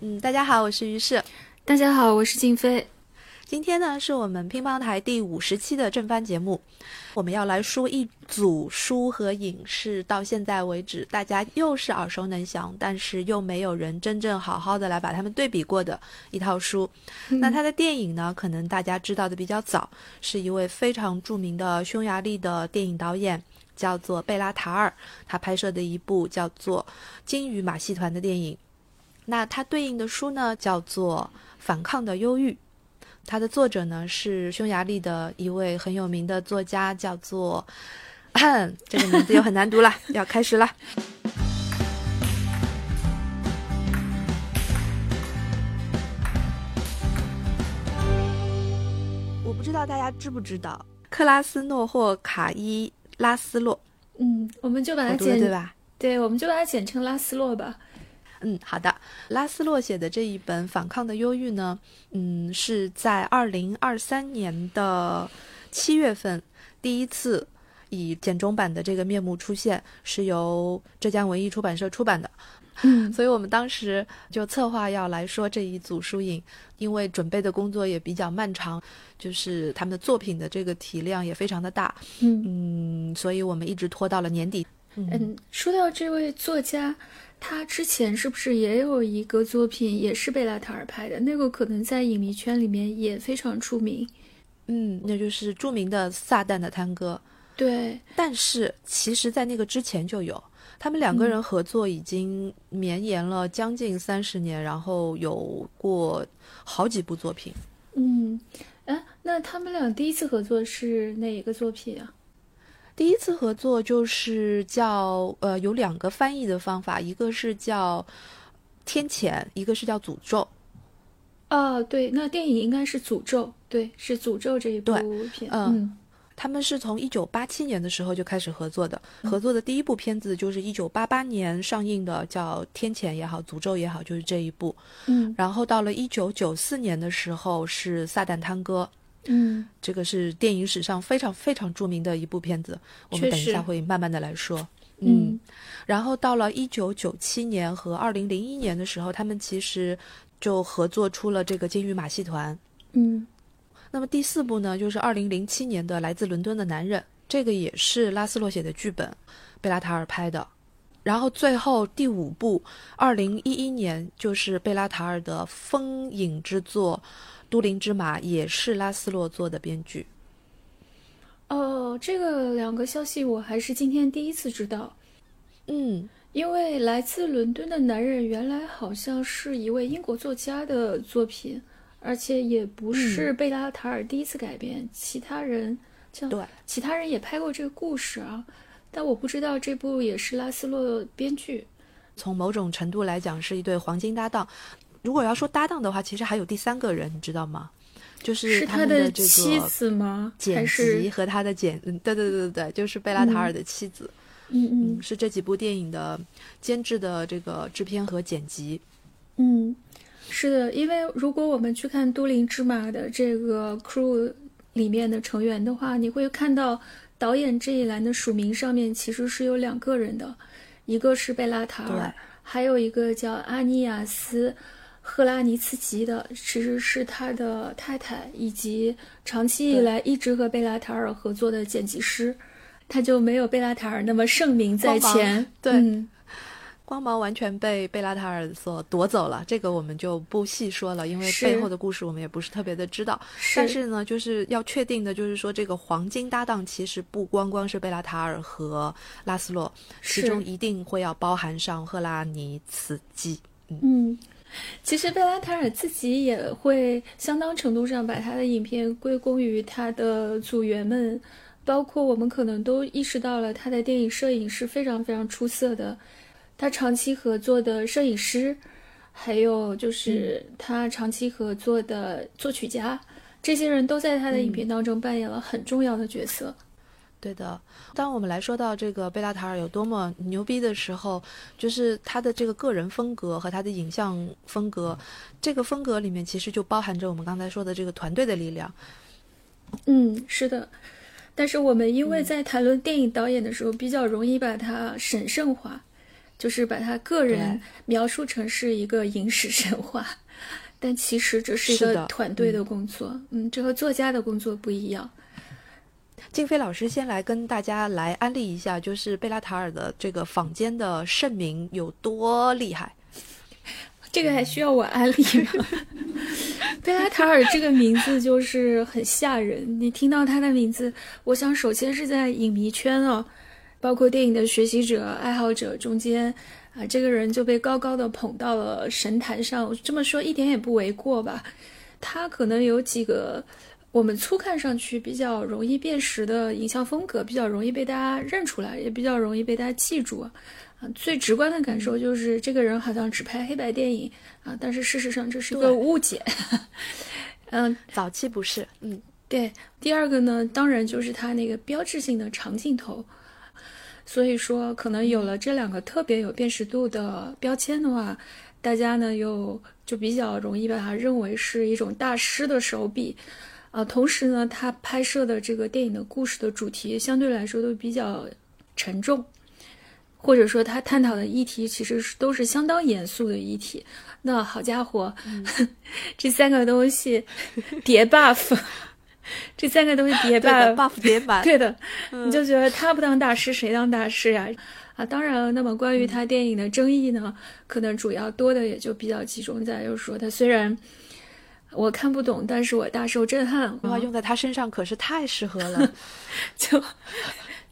嗯，大家好，我是于适。大家好，我是静飞。今天呢，是我们乒乓台第五十期的正番节目。我们要来说一组书和影视，到现在为止，大家又是耳熟能详，但是又没有人真正好好的来把它们对比过的一套书。那它的电影呢，可能大家知道的比较早，是一位非常著名的匈牙利的电影导演，叫做贝拉塔尔，他拍摄的一部叫做《金鱼马戏团》的电影。那它对应的书呢，叫做《反抗的忧郁》。它的作者呢是匈牙利的一位很有名的作家，叫做，这个名字又很难读了，要开始了。我不知道大家知不知道克拉斯诺或卡伊拉斯洛，嗯，我们就把它简对吧？对，我们就把它简称拉斯洛吧。嗯，好的。拉斯洛写的这一本《反抗的忧郁》呢，嗯，是在二零二三年的七月份第一次以简中版的这个面目出现，是由浙江文艺出版社出版的。嗯，所以我们当时就策划要来说这一组书影，因为准备的工作也比较漫长，就是他们的作品的这个体量也非常的大。嗯嗯，所以我们一直拖到了年底。嗯，说到这位作家。他之前是不是也有一个作品，也是贝拉塔尔拍的？那个可能在影迷圈里面也非常出名。嗯，那就是著名的《撒旦的探戈》。对，但是其实，在那个之前就有，他们两个人合作已经绵延了将近三十年，然后有过好几部作品。嗯，哎，那他们俩第一次合作是哪一个作品啊？第一次合作就是叫呃有两个翻译的方法，一个是叫天谴，一个是叫诅咒。哦，对，那电影应该是诅咒，对，是诅咒这一部片。嗯，他们是从一九八七年的时候就开始合作的，合作的第一部片子就是一九八八年上映的，叫天谴也好，诅咒也好，就是这一部。嗯，然后到了一九九四年的时候是撒旦探戈。嗯，这个是电影史上非常非常著名的一部片子，我们等一下会慢慢的来说。嗯，然后到了一九九七年和二零零一年的时候，他们其实就合作出了这个《金鱼马戏团》。嗯，那么第四部呢，就是二零零七年的《来自伦敦的男人》，这个也是拉斯洛写的剧本，贝拉塔尔拍的。然后最后第五部，二零一一年就是贝拉塔尔的风影之作。都灵之马也是拉斯洛做的编剧。哦，这个两个消息我还是今天第一次知道。嗯，因为来自伦敦的男人原来好像是一位英国作家的作品，而且也不是贝拉塔尔第一次改编，其他人像对其他人也拍过这个故事啊，但我不知道这部也是拉斯洛编剧。从某种程度来讲，是一对黄金搭档。如果要说搭档的话，其实还有第三个人，你知道吗？就是他的妻子吗？剪辑和他的剪，嗯，对对对对对，就是贝拉塔尔的妻子。嗯嗯，是这几部电影的监制的这个制片和剪辑。嗯，是的，因为如果我们去看《都灵之马》的这个 crew 里面的成员的话，你会看到导演这一栏的署名上面其实是有两个人的，一个是贝拉塔尔，还有一个叫阿尼亚斯。赫拉尼茨基的其实是他的太太，以及长期以来一直和贝拉塔尔合作的剪辑师，他就没有贝拉塔尔那么盛名在前。对，光芒完全被贝拉塔尔所夺走了，这个我们就不细说了，因为背后的故事我们也不是特别的知道。但是呢，就是要确定的，就是说这个黄金搭档其实不光光是贝拉塔尔和拉斯洛，其中一定会要包含上赫拉尼茨基。嗯。其实贝拉塔尔自己也会相当程度上把他的影片归功于他的组员们，包括我们可能都意识到了他的电影摄影是非常非常出色的，他长期合作的摄影师，还有就是他长期合作的作曲家，这些人都在他的影片当中扮演了很重要的角色。对的，当我们来说到这个贝拉塔尔有多么牛逼的时候，就是他的这个个人风格和他的影像风格，这个风格里面其实就包含着我们刚才说的这个团队的力量。嗯，是的。但是我们因为在谈论电影导演的时候，比较容易把它神圣化，就是把他个人描述成是一个影史神话，但其实这是一个团队的工作。嗯，这和作家的工作不一样。静飞老师先来跟大家来安利一下，就是贝拉塔尔的这个坊间的盛名有多厉害。这个还需要我安利吗？贝拉塔尔这个名字就是很吓人。你听到他的名字，我想首先是在影迷圈哦，包括电影的学习者、爱好者中间啊，这个人就被高高的捧到了神坛上。这么说一点也不为过吧？他可能有几个我们粗看上去比较容易辨识的影像风格，比较容易被大家认出来，也比较容易被大家记住。啊，最直观的感受就是这个人好像只拍黑白电影啊，但是事实上这是一个误解。嗯，早期不是，嗯，对。第二个呢，当然就是他那个标志性的长镜头，所以说可能有了这两个特别有辨识度的标签的话，大家呢又就比较容易把它认为是一种大师的手笔啊。同时呢，他拍摄的这个电影的故事的主题相对来说都比较沉重。或者说，他探讨的议题其实是都是相当严肃的议题。那好家伙，这三个东西叠 buff，这三个东西叠 buff，buff 叠满，对的，你就觉得他不当大师谁当大师呀？啊，当然了，那么关于他电影的争议呢，可能主要多的也就比较集中在，就是说他虽然我看不懂，但是我大受震撼。哇，用在他身上可是太适合了，就。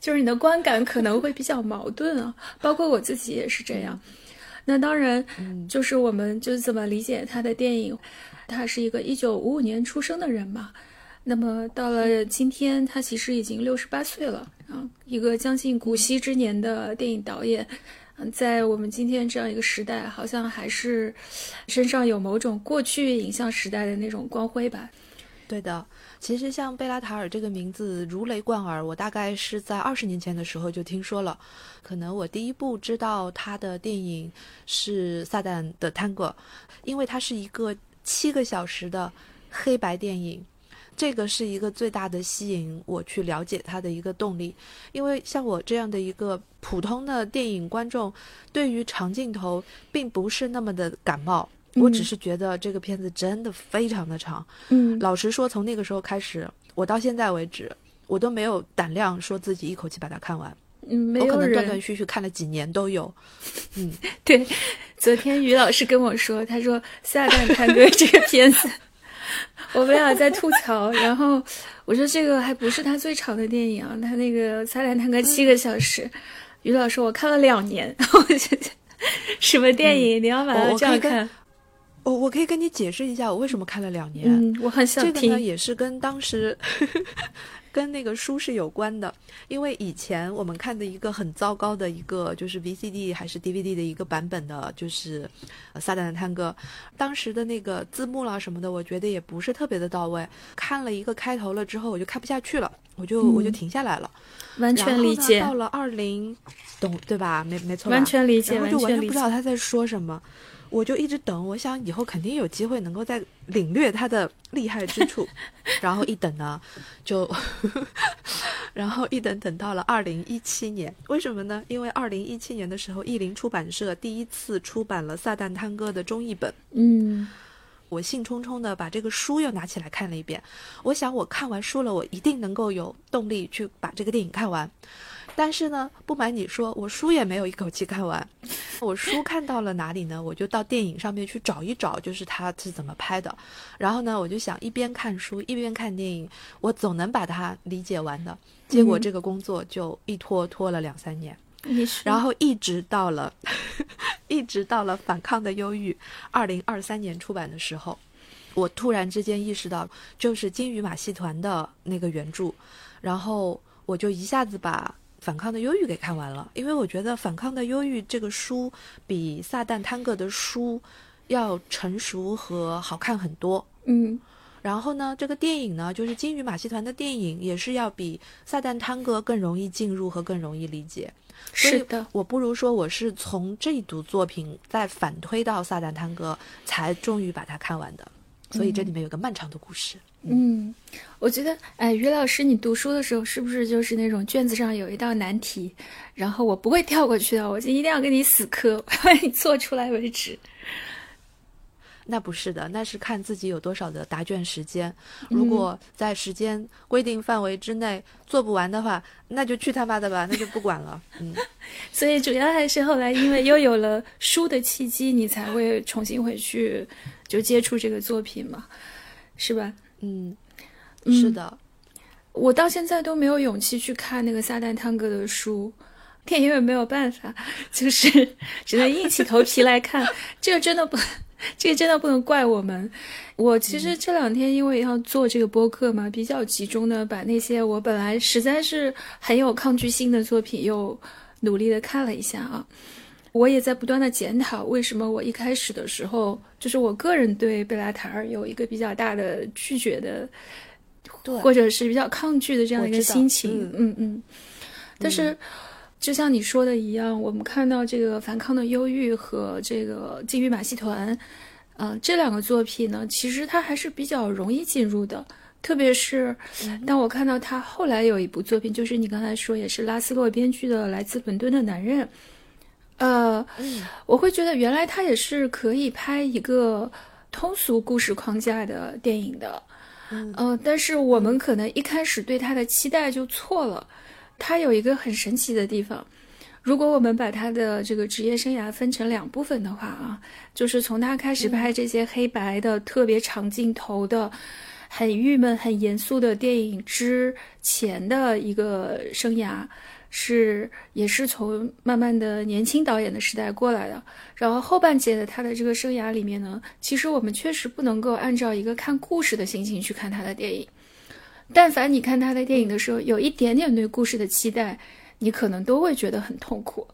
就是你的观感可能会比较矛盾啊，包括我自己也是这样。那当然，就是我们就怎么理解他的电影？他是一个一九五五年出生的人嘛，那么到了今天，他其实已经六十八岁了啊，一个将近古稀之年的电影导演，嗯，在我们今天这样一个时代，好像还是身上有某种过去影像时代的那种光辉吧。对的。其实像贝拉塔尔这个名字如雷贯耳，我大概是在二十年前的时候就听说了。可能我第一部知道他的电影是《撒旦的探戈》，因为它是一个七个小时的黑白电影，这个是一个最大的吸引我去了解他的一个动力。因为像我这样的一个普通的电影观众，对于长镜头并不是那么的感冒。我只是觉得这个片子真的非常的长，嗯，老实说，从那个时候开始，我到现在为止，我都没有胆量说自己一口气把它看完，嗯，没有可能断断续续看了几年都有，嗯，对。昨天于老师跟我说，他说《撒旦探戈》这个片子，我们俩在吐槽，然后我说这个还不是他最长的电影啊，他那个《灿烂探戈》七个小时，于老师我看了两年，我觉得什么电影你要把它这样看？我我可以跟你解释一下我为什么看了两年。嗯，我很想听。这个呢也是跟当时跟那个书是有关的，因为以前我们看的一个很糟糕的一个就是 VCD 还是 DVD 的一个版本的，就是《撒旦的探戈》，当时的那个字幕啦什么的，我觉得也不是特别的到位。看了一个开头了之后，我就看不下去了，我就我就停下来了。完全理解。到了二零，懂对吧？没没错。完全理解。然后就完全不知道他在说什么。我就一直等，我想以后肯定有机会能够再领略它的厉害之处，然后一等呢，就，然后一等等到了二零一七年，为什么呢？因为二零一七年的时候，译林出版社第一次出版了《撒旦探戈》的中译本，嗯，我兴冲冲的把这个书又拿起来看了一遍，我想我看完书了，我一定能够有动力去把这个电影看完。但是呢，不瞒你说，我书也没有一口气看完。我书看到了哪里呢？我就到电影上面去找一找，就是它是怎么拍的。然后呢，我就想一边看书一边看电影，我总能把它理解完的。结果这个工作就一拖拖了两三年，然后一直到了，一直到了《反抗的忧郁》二零二三年出版的时候，我突然之间意识到，就是金鱼马戏团的那个原著，然后我就一下子把。反抗的忧郁给看完了，因为我觉得《反抗的忧郁》这个书比《撒旦探戈》的书要成熟和好看很多。嗯，然后呢，这个电影呢，就是金鱼马戏团的电影，也是要比《撒旦探戈》更容易进入和更容易理解。是的，我不如说我是从这一组作品再反推到《撒旦探戈》，才终于把它看完的。所以这里面有个漫长的故事。嗯，我觉得，哎，于老师，你读书的时候是不是就是那种卷子上有一道难题，然后我不会跳过去的，我就一定要跟你死磕，把你做出来为止。那不是的，那是看自己有多少的答卷时间。如果在时间规定范围之内做不完的话，那就去他妈的吧，那就不管了。嗯，所以主要还是后来因为又有了书的契机，你才会重新回去就接触这个作品嘛，是吧？嗯，是的。我到现在都没有勇气去看那个撒旦探戈的书，电影也没有办法，就是 只能硬起头皮来看。这个真的不。这个真的不能怪我们。我其实这两天因为要做这个播客嘛，比较集中的把那些我本来实在是很有抗拒性的作品又努力的看了一下啊。我也在不断的检讨，为什么我一开始的时候，就是我个人对贝拉塔尔有一个比较大的拒绝的，或者是比较抗拒的这样一个心情。嗯嗯。但是。就像你说的一样，我们看到这个《反抗的忧郁》和这个《金鱼马戏团》，呃，这两个作品呢，其实它还是比较容易进入的。特别是当我看到他后来有一部作品，就是你刚才说也是拉斯洛编剧的《来自伦敦的男人》，呃，我会觉得原来他也是可以拍一个通俗故事框架的电影的，嗯，但是我们可能一开始对他的期待就错了。他有一个很神奇的地方，如果我们把他的这个职业生涯分成两部分的话啊，就是从他开始拍这些黑白的特别长镜头的、很郁闷、很严肃的电影之前的一个生涯，是也是从慢慢的年轻导演的时代过来的。然后后半截的他的这个生涯里面呢，其实我们确实不能够按照一个看故事的心情去看他的电影。但凡你看他的电影的时候，有一点点对故事的期待，你可能都会觉得很痛苦。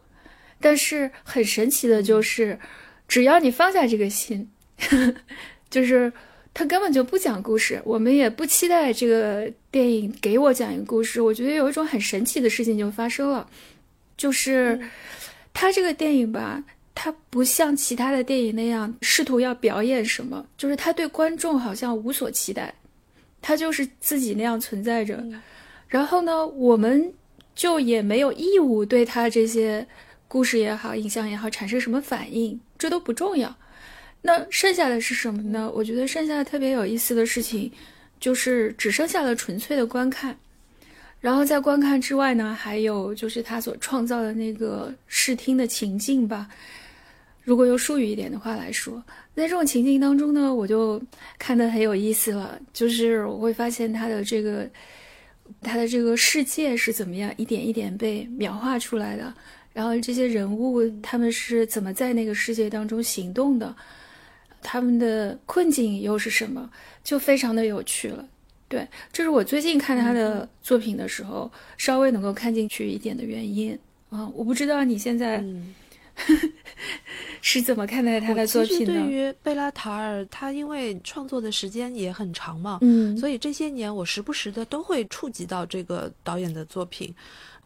但是很神奇的就是，只要你放下这个心，就是他根本就不讲故事，我们也不期待这个电影给我讲一个故事。我觉得有一种很神奇的事情就发生了，就是他这个电影吧，他不像其他的电影那样试图要表演什么，就是他对观众好像无所期待。他就是自己那样存在着，然后呢，我们就也没有义务对他这些故事也好、影像也好产生什么反应，这都不重要。那剩下的是什么呢？我觉得剩下的特别有意思的事情，就是只剩下了纯粹的观看。然后在观看之外呢，还有就是他所创造的那个视听的情境吧。如果用术语一点的话来说。在这种情境当中呢，我就看得很有意思了。就是我会发现他的这个，他的这个世界是怎么样一点一点被描画出来的，然后这些人物他们是怎么在那个世界当中行动的，他们的困境又是什么，就非常的有趣了。对，这是我最近看他的作品的时候稍微能够看进去一点的原因啊。我不知道你现在。是怎么看待他的作品呢？对于贝拉塔尔，他因为创作的时间也很长嘛，嗯，所以这些年我时不时的都会触及到这个导演的作品。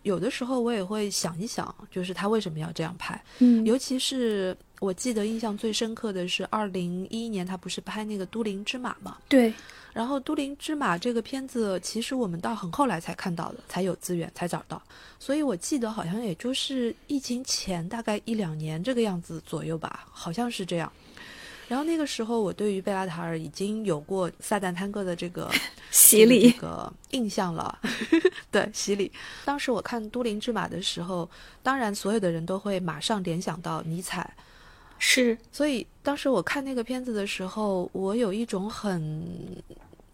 有的时候我也会想一想，就是他为什么要这样拍？嗯，尤其是我记得印象最深刻的是二零一一年，他不是拍那个《都灵之马》嘛？对。然后《都灵之马》这个片子，其实我们到很后来才看到的，才有资源才找到。所以我记得好像也就是疫情前大概一两年这个样子左右吧，好像是这样。然后那个时候，我对于贝拉塔尔已经有过撒旦探戈的这个 洗礼、这个印象了。对，洗礼。当时我看《都灵之马》的时候，当然所有的人都会马上联想到尼采。是，所以当时我看那个片子的时候，我有一种很。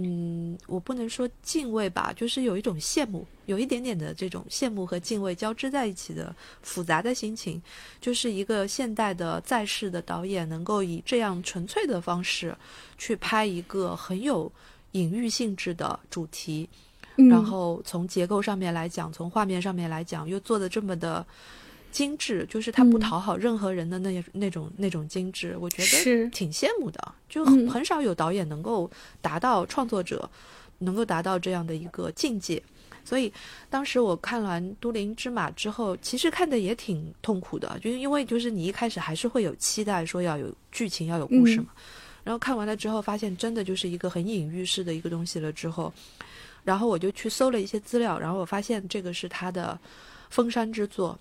嗯，我不能说敬畏吧，就是有一种羡慕，有一点点的这种羡慕和敬畏交织在一起的复杂的心情。就是一个现代的在世的导演，能够以这样纯粹的方式去拍一个很有隐喻性质的主题，然后从结构上面来讲，从画面上面来讲，又做的这么的。精致就是他不讨好任何人的那那种那种精致，我觉得挺羡慕的。就很少有导演能够达到创作者能够达到这样的一个境界。所以当时我看完《都灵之马》之后，其实看的也挺痛苦的，就因为就是你一开始还是会有期待，说要有剧情要有故事嘛。然后看完了之后，发现真的就是一个很隐喻式的一个东西了。之后，然后我就去搜了一些资料，然后我发现这个是他的封山之作，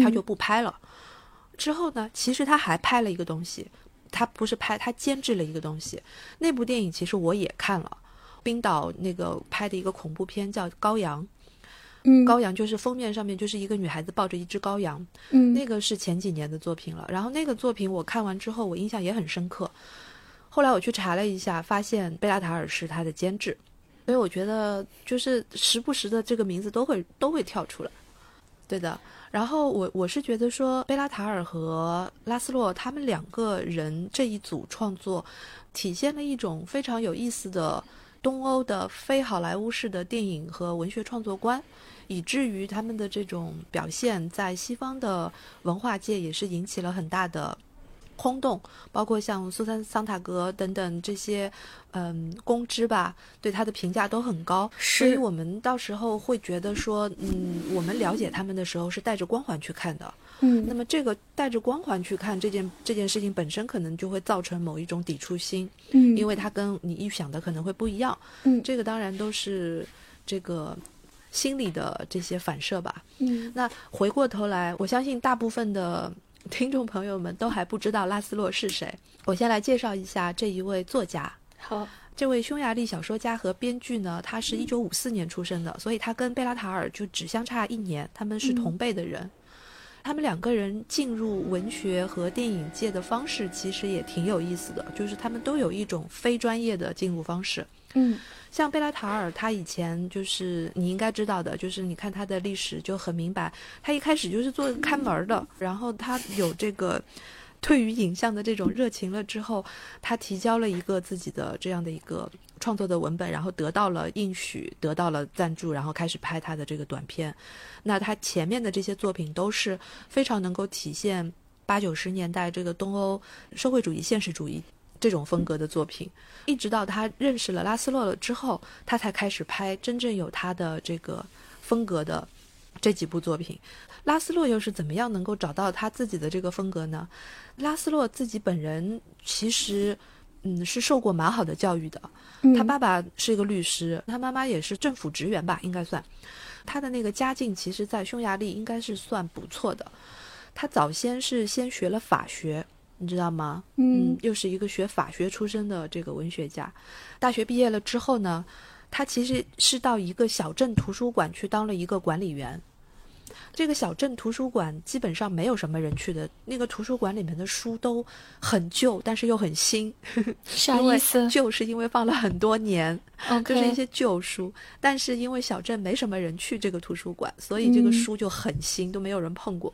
他就不拍了。之后呢，其实他还拍了一个东西，他不是拍，他监制了一个东西。那部电影其实我也看了，冰岛那个拍的一个恐怖片叫《羔羊》。嗯，羔羊就是封面上面就是一个女孩子抱着一只羔羊，嗯，那个是前几年的作品了。然后那个作品我看完之后，我印象也很深刻。后来我去查了一下，发现贝拉塔尔是他的监制，所以我觉得就是时不时的这个名字都会都会跳出来。对的。然后我我是觉得说贝拉塔尔和拉斯洛他们两个人这一组创作，体现了一种非常有意思的。东欧的非好莱坞式的电影和文学创作观，以至于他们的这种表现在西方的文化界也是引起了很大的轰动。包括像苏珊·桑塔格等等这些，嗯，公知吧，对他的评价都很高。所以我们到时候会觉得说，嗯，我们了解他们的时候是带着光环去看的。嗯，那么这个带着光环去看这件这件事情本身，可能就会造成某一种抵触心，嗯，因为它跟你预想的可能会不一样，嗯，这个当然都是这个心理的这些反射吧，嗯，那回过头来，我相信大部分的 听众朋友们都还不知道拉斯洛是谁，我先来介绍一下这一位作家，好，这位匈牙利小说家和编剧呢，他是一九五四年出生的，所以他跟贝拉塔尔就只相差一年，他们是同辈的人。他们两个人进入文学和电影界的方式其实也挺有意思的，就是他们都有一种非专业的进入方式。嗯，像贝拉塔尔，他以前就是你应该知道的，就是你看他的历史就很明白，他一开始就是做看门的，然后他有这个对于影像的这种热情了之后，他提交了一个自己的这样的一个。创作的文本，然后得到了应许，得到了赞助，然后开始拍他的这个短片。那他前面的这些作品都是非常能够体现八九十年代这个东欧社会主义现实主义这种风格的作品。一直到他认识了拉斯洛了之后，他才开始拍真正有他的这个风格的这几部作品。拉斯洛又是怎么样能够找到他自己的这个风格呢？拉斯洛自己本人其实。嗯，是受过蛮好的教育的。他爸爸是一个律师，他妈妈也是政府职员吧，应该算。他的那个家境，其实，在匈牙利应该是算不错的。他早先是先学了法学，你知道吗？嗯，又是一个学法学出身的这个文学家。大学毕业了之后呢，他其实是到一个小镇图书馆去当了一个管理员。这个小镇图书馆基本上没有什么人去的，那个图书馆里面的书都很旧，但是又很新。啥意思？旧是因为放了很多年，就是一些旧书。但是因为小镇没什么人去这个图书馆，所以这个书就很新，都没有人碰过。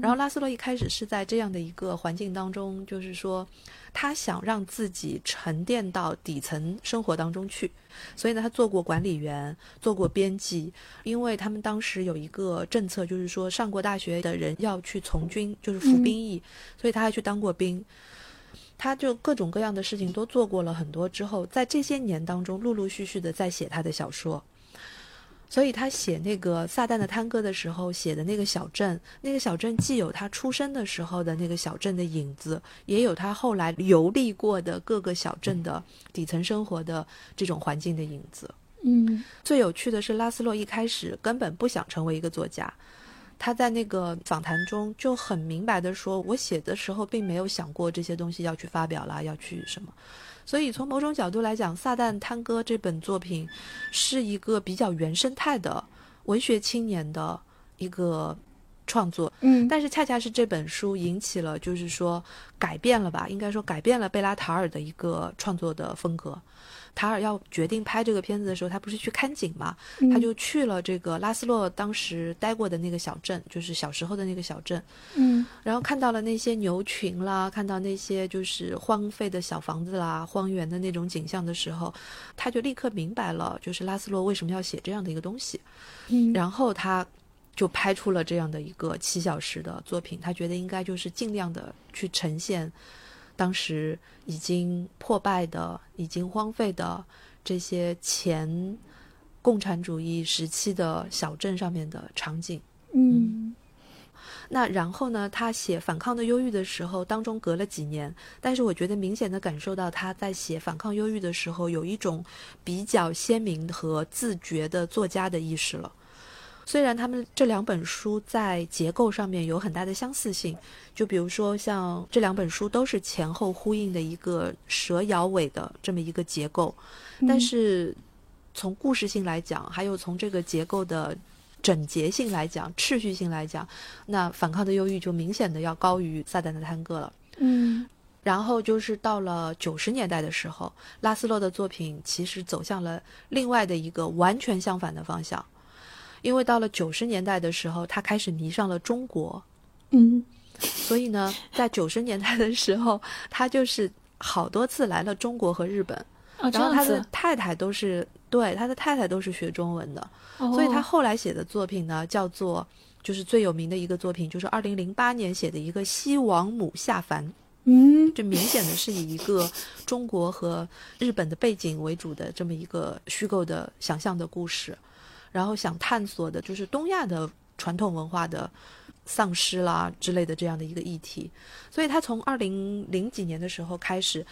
然后拉斯洛一开始是在这样的一个环境当中，就是说。他想让自己沉淀到底层生活当中去，所以呢，他做过管理员，做过编辑。因为他们当时有一个政策，就是说上过大学的人要去从军，就是服兵役，所以他还去当过兵。他就各种各样的事情都做过了很多之后，在这些年当中，陆陆续续的在写他的小说。所以他写那个《撒旦的探戈》的时候，写的那个小镇，那个小镇既有他出生的时候的那个小镇的影子，也有他后来游历过的各个小镇的底层生活的这种环境的影子。嗯，最有趣的是，拉斯洛一开始根本不想成为一个作家，他在那个访谈中就很明白的说：“我写的时候并没有想过这些东西要去发表啦，要去什么。”所以从某种角度来讲，《撒旦探戈》这本作品是一个比较原生态的文学青年的一个创作。嗯，但是恰恰是这本书引起了，就是说改变了吧？应该说改变了贝拉塔尔的一个创作的风格。塔尔要决定拍这个片子的时候，他不是去看景嘛？他就去了这个拉斯洛当时待过的那个小镇，就是小时候的那个小镇。嗯，然后看到了那些牛群啦，看到那些就是荒废的小房子啦、荒原的那种景象的时候，他就立刻明白了，就是拉斯洛为什么要写这样的一个东西。嗯，然后他就拍出了这样的一个七小时的作品。他觉得应该就是尽量的去呈现。当时已经破败的、已经荒废的这些前共产主义时期的小镇上面的场景，嗯，那然后呢，他写《反抗的忧郁》的时候，当中隔了几年，但是我觉得明显的感受到他在写《反抗忧郁》的时候，有一种比较鲜明和自觉的作家的意识了。虽然他们这两本书在结构上面有很大的相似性，就比如说像这两本书都是前后呼应的一个蛇咬尾的这么一个结构，但是从故事性来讲，还有从这个结构的整洁性来讲、秩序性来讲，那《反抗的忧郁》就明显的要高于《撒旦的探戈》了。嗯，然后就是到了九十年代的时候，拉斯洛的作品其实走向了另外的一个完全相反的方向。因为到了九十年代的时候，他开始迷上了中国，嗯，所以呢，在九十年代的时候，他就是好多次来了中国和日本，哦，然后他的太太都是对他的太太都是学中文的，所以他后来写的作品呢，叫做就是最有名的一个作品，就是二零零八年写的一个《西王母下凡》，嗯，就明显的是以一个中国和日本的背景为主的这么一个虚构的想象的故事。然后想探索的就是东亚的传统文化的丧失啦之类的这样的一个议题，所以他从二零零几年的时候开始，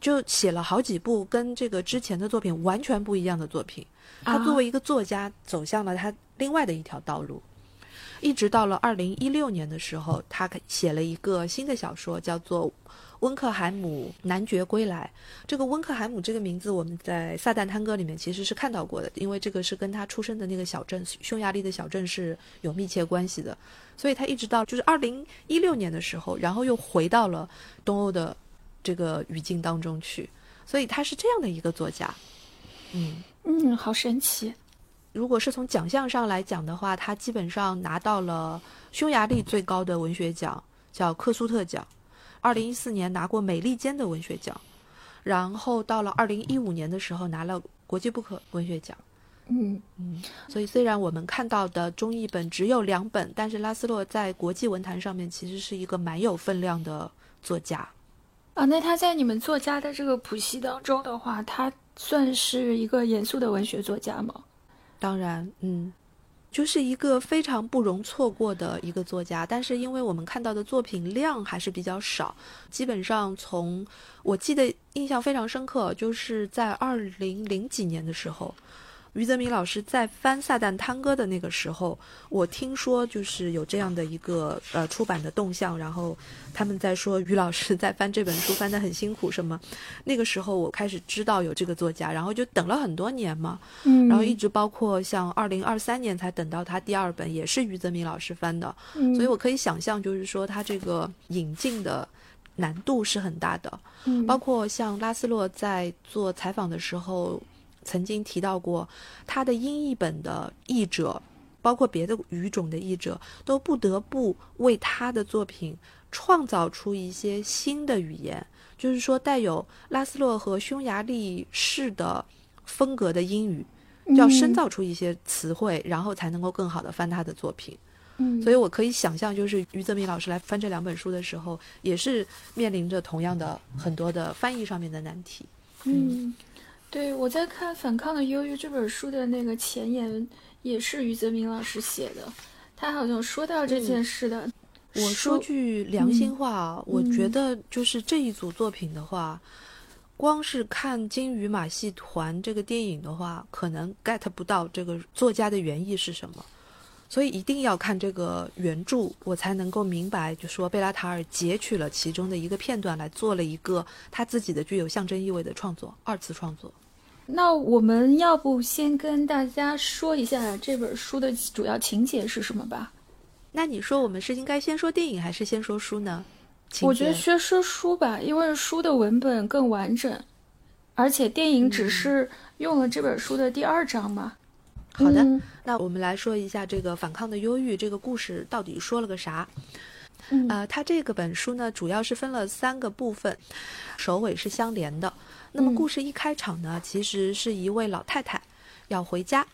就写了好几部跟这个之前的作品完全不一样的作品。他作为一个作家，走向了他另外的一条道路，一直到了二零一六年的时候，他写了一个新的小说，叫做。温克海姆男爵归来，这个温克海姆这个名字我们在《撒旦探戈》里面其实是看到过的，因为这个是跟他出生的那个小镇匈牙利的小镇是有密切关系的，所以他一直到就是二零一六年的时候，然后又回到了东欧的这个语境当中去，所以他是这样的一个作家。嗯嗯，好神奇。如果是从奖项上来讲的话，他基本上拿到了匈牙利最高的文学奖，叫克苏特奖。二零一四年拿过美利坚的文学奖，然后到了二零一五年的时候拿了国际布克文学奖。嗯嗯，所以虽然我们看到的中译本只有两本，但是拉斯洛在国际文坛上面其实是一个蛮有分量的作家。啊，那他在你们作家的这个谱系当中的话，他算是一个严肃的文学作家吗？当然，嗯。就是一个非常不容错过的一个作家，但是因为我们看到的作品量还是比较少，基本上从我记得印象非常深刻，就是在二零零几年的时候。于泽明老师在翻《撒旦探戈》的那个时候，我听说就是有这样的一个呃出版的动向，然后他们在说于老师在翻这本书翻得很辛苦什么。那个时候我开始知道有这个作家，然后就等了很多年嘛，嗯，然后一直包括像二零二三年才等到他第二本，也是于泽明老师翻的，嗯，所以我可以想象，就是说他这个引进的难度是很大的，嗯，包括像拉斯洛在做采访的时候。曾经提到过，他的英译本的译者，包括别的语种的译者，都不得不为他的作品创造出一些新的语言，就是说带有拉斯洛和匈牙利式的风格的英语，要深造出一些词汇，然后才能够更好的翻他的作品。嗯，所以我可以想象，就是于泽明老师来翻这两本书的时候，也是面临着同样的很多的翻译上面的难题。嗯。对，我在看《反抗的忧郁》这本书的那个前言，也是余泽明老师写的。他好像说到这件事的。我说句良心话，我觉得就是这一组作品的话，光是看《金鱼马戏团》这个电影的话，可能 get 不到这个作家的原意是什么。所以一定要看这个原著，我才能够明白，就说贝拉塔尔截取了其中的一个片段来做了一个他自己的具有象征意味的创作，二次创作。那我们要不先跟大家说一下这本书的主要情节是什么吧？那你说我们是应该先说电影还是先说书呢？我觉得先说书吧，因为书的文本更完整，而且电影只是用了这本书的第二章嘛。好的，那我们来说一下这个反抗的忧郁这个故事到底说了个啥？呃，它这个本书呢，主要是分了三个部分，首尾是相连的。那么故事一开场呢，其实是一位老太太要回家，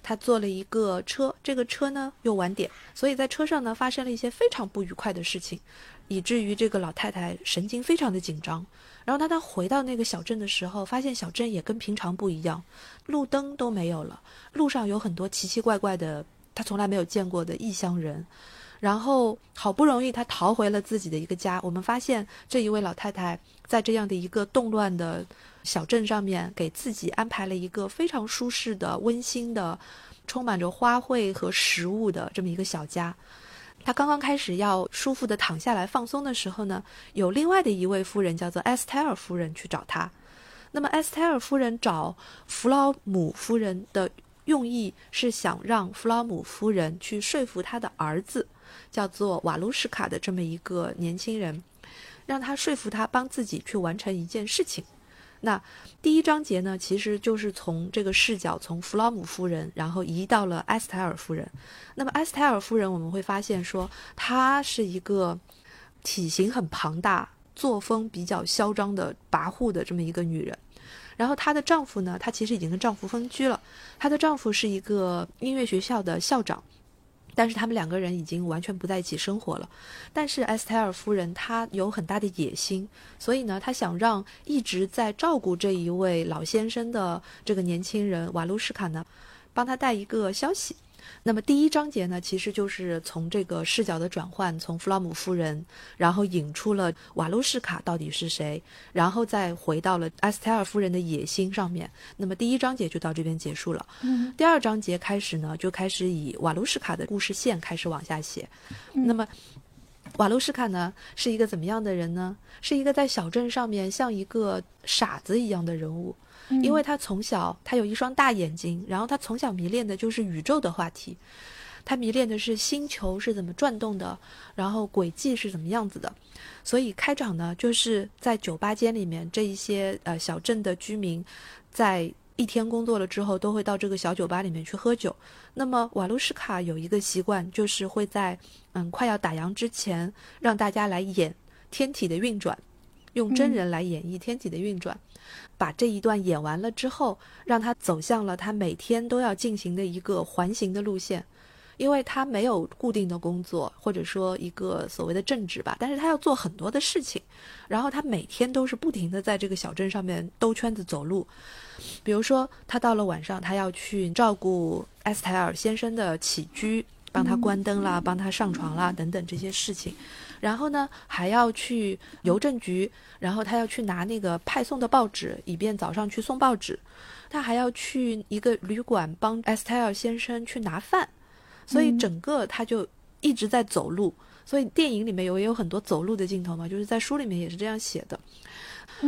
她坐了一个车，这个车呢又晚点，所以在车上呢发生了一些非常不愉快的事情，以至于这个老太太神经非常的紧张。然后当她回到那个小镇的时候，发现小镇也跟平常不一样，路灯都没有了，路上有很多奇奇怪怪的她从来没有见过的异乡人。然后好不容易他逃回了自己的一个家。我们发现这一位老太太在这样的一个动乱的小镇上面，给自己安排了一个非常舒适的、温馨的、充满着花卉和食物的这么一个小家。他刚刚开始要舒服的躺下来放松的时候呢，有另外的一位夫人叫做埃斯泰尔夫人去找他。那么埃斯泰尔夫人找弗劳姆夫人的用意是想让弗劳姆夫人去说服他的儿子，叫做瓦卢什卡的这么一个年轻人，让他说服他帮自己去完成一件事情。那第一章节呢，其实就是从这个视角，从弗劳姆夫人，然后移到了埃斯泰尔夫人。那么埃斯泰尔夫人，我们会发现说，她是一个体型很庞大、作风比较嚣张的跋扈的这么一个女人。然后她的丈夫呢，她其实已经跟丈夫分居了。她的丈夫是一个音乐学校的校长。但是他们两个人已经完全不在一起生活了。但是埃斯泰尔夫人她有很大的野心，所以呢，她想让一直在照顾这一位老先生的这个年轻人瓦卢什卡呢，帮他带一个消息。那么第一章节呢，其实就是从这个视角的转换，从弗劳姆夫人，然后引出了瓦卢什卡到底是谁，然后再回到了埃斯泰尔夫人的野心上面。那么第一章节就到这边结束了。嗯，第二章节开始呢，就开始以瓦卢什卡的故事线开始往下写。那么瓦卢什卡呢，是一个怎么样的人呢？是一个在小镇上面像一个傻子一样的人物。因为他从小他有一双大眼睛，然后他从小迷恋的就是宇宙的话题，他迷恋的是星球是怎么转动的，然后轨迹是怎么样子的。所以开场呢，就是在酒吧间里面，这一些呃小镇的居民，在一天工作了之后，都会到这个小酒吧里面去喝酒。那么瓦卢什卡有一个习惯，就是会在嗯快要打烊之前，让大家来演天体的运转，用真人来演绎天体的运转。把这一段演完了之后，让他走向了他每天都要进行的一个环形的路线，因为他没有固定的工作，或者说一个所谓的正职吧，但是他要做很多的事情，然后他每天都是不停的在这个小镇上面兜圈子走路。比如说，他到了晚上，他要去照顾埃斯泰尔先生的起居，帮他关灯啦，帮他上床啦，等等这些事情。然后呢，还要去邮政局，然后他要去拿那个派送的报纸，以便早上去送报纸。他还要去一个旅馆帮埃斯泰尔先生去拿饭，所以整个他就一直在走路。所以电影里面有也有很多走路的镜头嘛，就是在书里面也是这样写的。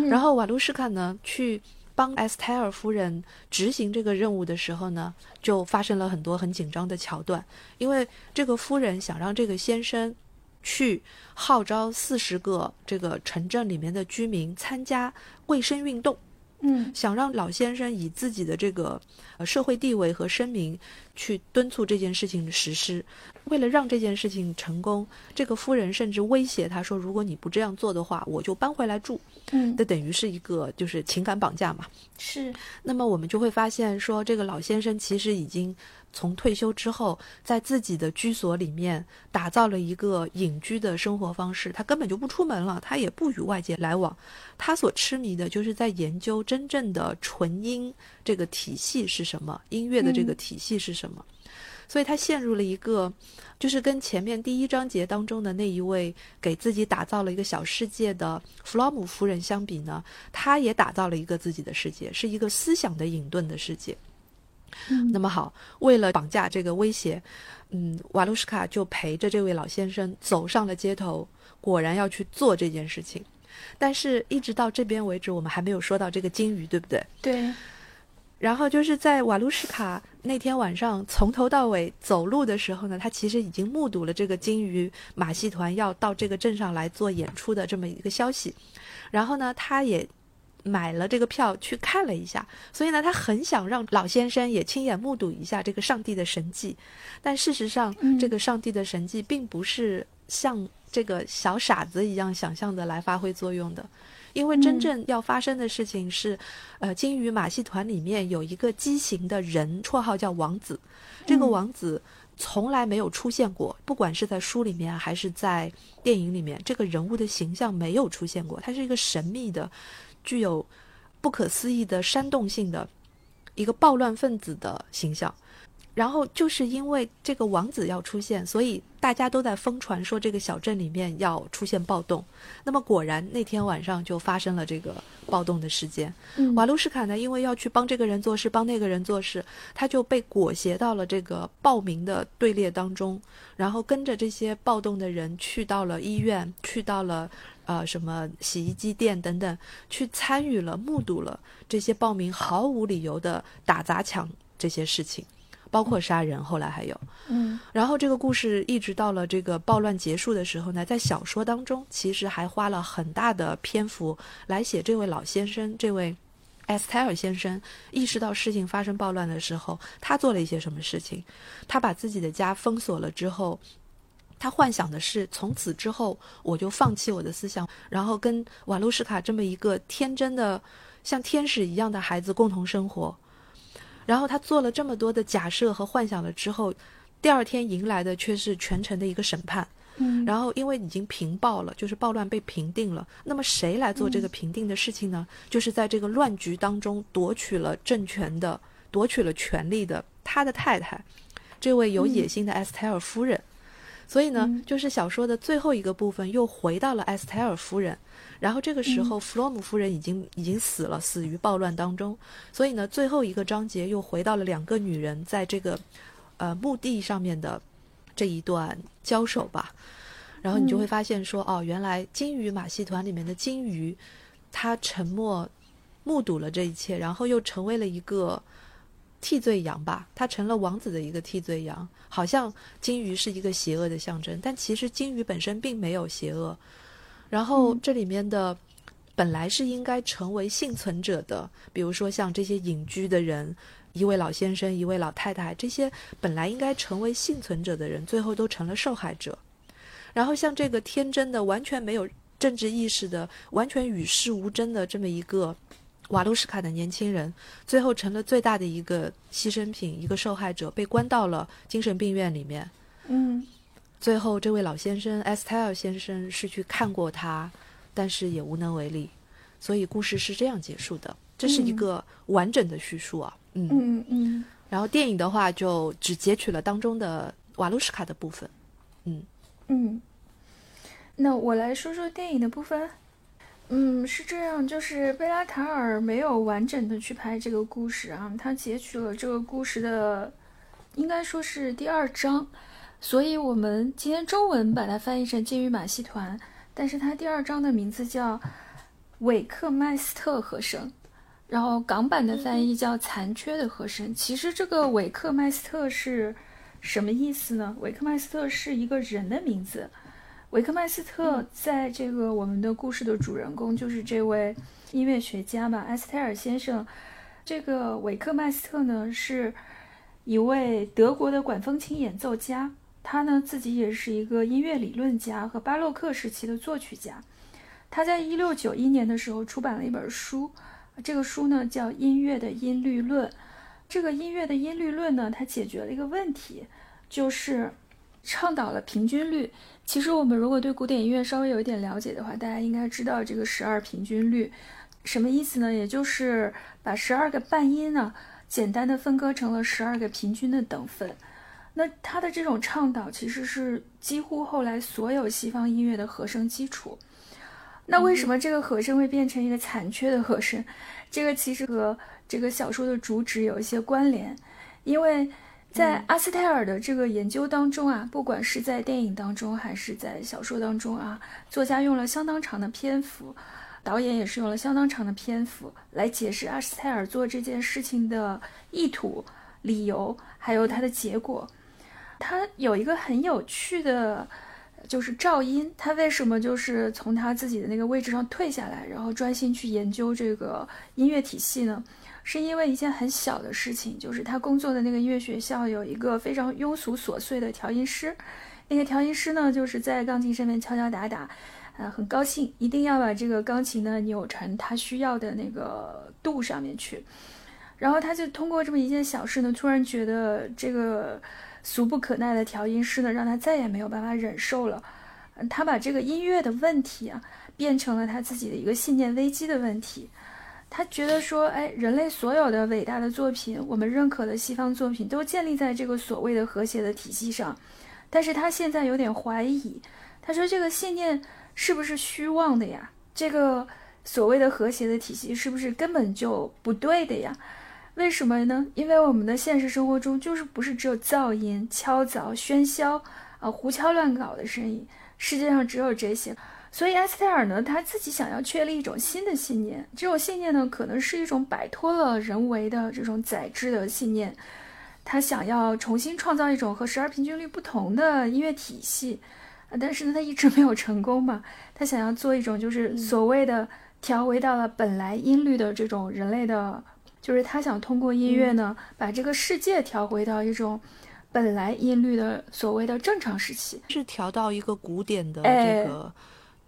然后瓦卢什卡呢，去帮埃斯泰尔夫人执行这个任务的时候呢，就发生了很多很紧张的桥段，因为这个夫人想让这个先生。去号召四十个这个城镇里面的居民参加卫生运动，嗯，想让老先生以自己的这个呃社会地位和声明去敦促这件事情的实施。为了让这件事情成功，这个夫人甚至威胁他说：“如果你不这样做的话，我就搬回来住。”嗯，这等于是一个就是情感绑架嘛。是。那么我们就会发现说，这个老先生其实已经。从退休之后，在自己的居所里面打造了一个隐居的生活方式。他根本就不出门了，他也不与外界来往。他所痴迷的就是在研究真正的纯音这个体系是什么，音乐的这个体系是什么。所以他陷入了一个，就是跟前面第一章节当中的那一位给自己打造了一个小世界的弗劳姆夫人相比呢，他也打造了一个自己的世界，是一个思想的隐遁的世界。那么好，为了绑架这个威胁，嗯，瓦卢什卡就陪着这位老先生走上了街头，果然要去做这件事情。但是，一直到这边为止，我们还没有说到这个金鱼，对不对？对。然后就是在瓦卢什卡那天晚上从头到尾走路的时候呢，他其实已经目睹了这个金鱼马戏团要到这个镇上来做演出的这么一个消息。然后呢，他也。买了这个票去看了一下，所以呢，他很想让老先生也亲眼目睹一下这个上帝的神迹。但事实上，这个上帝的神迹并不是像这个小傻子一样想象的来发挥作用的，因为真正要发生的事情是，呃，金鱼马戏团里面有一个畸形的人，绰号叫王子。这个王子从来没有出现过，不管是在书里面还是在电影里面，这个人物的形象没有出现过，他是一个神秘的。具有不可思议的煽动性的一个暴乱分子的形象，然后就是因为这个王子要出现，所以大家都在疯传说这个小镇里面要出现暴动。那么果然那天晚上就发生了这个暴动的事件。嗯瓦卢什卡呢，因为要去帮这个人做事，帮那个人做事，他就被裹挟到了这个暴民的队列当中，然后跟着这些暴动的人去到了医院，去到了呃什么洗衣机店等等，去参与了、目睹了这些暴民毫无理由的打砸抢这些事情。包括杀人，后来还有，嗯，然后这个故事一直到了这个暴乱结束的时候呢，在小说当中其实还花了很大的篇幅来写这位老先生，这位埃斯泰尔先生意识到事情发生暴乱的时候，他做了一些什么事情。他把自己的家封锁了之后，他幻想的是从此之后我就放弃我的思想，然后跟瓦卢什卡这么一个天真的像天使一样的孩子共同生活。然后他做了这么多的假设和幻想了之后，第二天迎来的却是全城的一个审判。嗯，然后因为已经平暴了，就是暴乱被平定了，那么谁来做这个平定的事情呢？就是在这个乱局当中夺取了政权的、夺取了权力的他的太太，这位有野心的埃斯泰尔夫人。所以呢，就是小说的最后一个部分又回到了埃斯泰尔夫人。然后这个时候，弗洛姆夫人已经已经死了，死于暴乱当中。所以呢，最后一个章节又回到了两个女人在这个，呃，墓地上面的这一段交手吧。然后你就会发现说，哦，原来金鱼马戏团里面的金鱼，他沉默目睹了这一切，然后又成为了一个替罪羊吧。他成了王子的一个替罪羊，好像金鱼是一个邪恶的象征，但其实金鱼本身并没有邪恶。然后这里面的本来是应该成为幸存者的，比如说像这些隐居的人，一位老先生，一位老太太，这些本来应该成为幸存者的人，最后都成了受害者。然后像这个天真的、完全没有政治意识的、完全与世无争的这么一个瓦卢什卡的年轻人，最后成了最大的一个牺牲品，一个受害者，被关到了精神病院里面。嗯。最后，这位老先生埃斯泰尔先生是去看过他，但是也无能为力，所以故事是这样结束的。这是一个完整的叙述啊，嗯嗯嗯。然后电影的话就只截取了当中的瓦卢什卡的部分，嗯嗯。那我来说说电影的部分。嗯，是这样，就是贝拉塔尔没有完整的去拍这个故事啊，他截取了这个故事的，应该说是第二章。所以，我们今天中文把它翻译成《金鱼马戏团》，但是它第二章的名字叫《韦克麦斯特和声》，然后港版的翻译叫《残缺的和声》。其实，这个韦克麦斯特是什么意思呢？韦克麦斯特是一个人的名字。韦克麦斯特在这个我们的故事的主人公就是这位音乐学家嘛，埃斯泰尔先生。这个韦克麦斯特呢，是一位德国的管风琴演奏家。他呢自己也是一个音乐理论家和巴洛克时期的作曲家。他在一六九一年的时候出版了一本书，这个书呢叫《音乐的音律论》。这个音乐的音律论呢，它解决了一个问题，就是倡导了平均律。其实我们如果对古典音乐稍微有一点了解的话，大家应该知道这个十二平均律什么意思呢？也就是把十二个半音呢，简单的分割成了十二个平均的等分。那他的这种倡导其实是几乎后来所有西方音乐的和声基础。那为什么这个和声会变成一个残缺的和声？这个其实和这个小说的主旨有一些关联，因为在阿斯泰尔的这个研究当中啊，不管是在电影当中还是在小说当中啊，作家用了相当长的篇幅，导演也是用了相当长的篇幅来解释阿斯泰尔做这件事情的意图、理由，还有他的结果。他有一个很有趣的，就是赵音，他为什么就是从他自己的那个位置上退下来，然后专心去研究这个音乐体系呢？是因为一件很小的事情，就是他工作的那个音乐学校有一个非常庸俗琐碎的调音师，那个调音师呢，就是在钢琴上面敲敲打打，呃，很高兴，一定要把这个钢琴呢扭成他需要的那个度上面去，然后他就通过这么一件小事呢，突然觉得这个。俗不可耐的调音师呢，让他再也没有办法忍受了。他把这个音乐的问题啊，变成了他自己的一个信念危机的问题。他觉得说，哎，人类所有的伟大的作品，我们认可的西方作品，都建立在这个所谓的和谐的体系上。但是他现在有点怀疑，他说这个信念是不是虚妄的呀？这个所谓的和谐的体系是不是根本就不对的呀？为什么呢？因为我们的现实生活中就是不是只有噪音、敲凿、喧嚣啊、胡敲乱搞的声音，世界上只有这些。所以埃斯泰尔呢，他自己想要确立一种新的信念，这种信念呢，可能是一种摆脱了人为的这种宰制的信念。他想要重新创造一种和十二平均律不同的音乐体系，啊，但是呢，他一直没有成功嘛。他想要做一种就是所谓的调回到了本来音律的这种人类的，就是他想通过音乐呢，把这个世界调回到一种本来音律的所谓的正常时期，是调到一个古典的这个。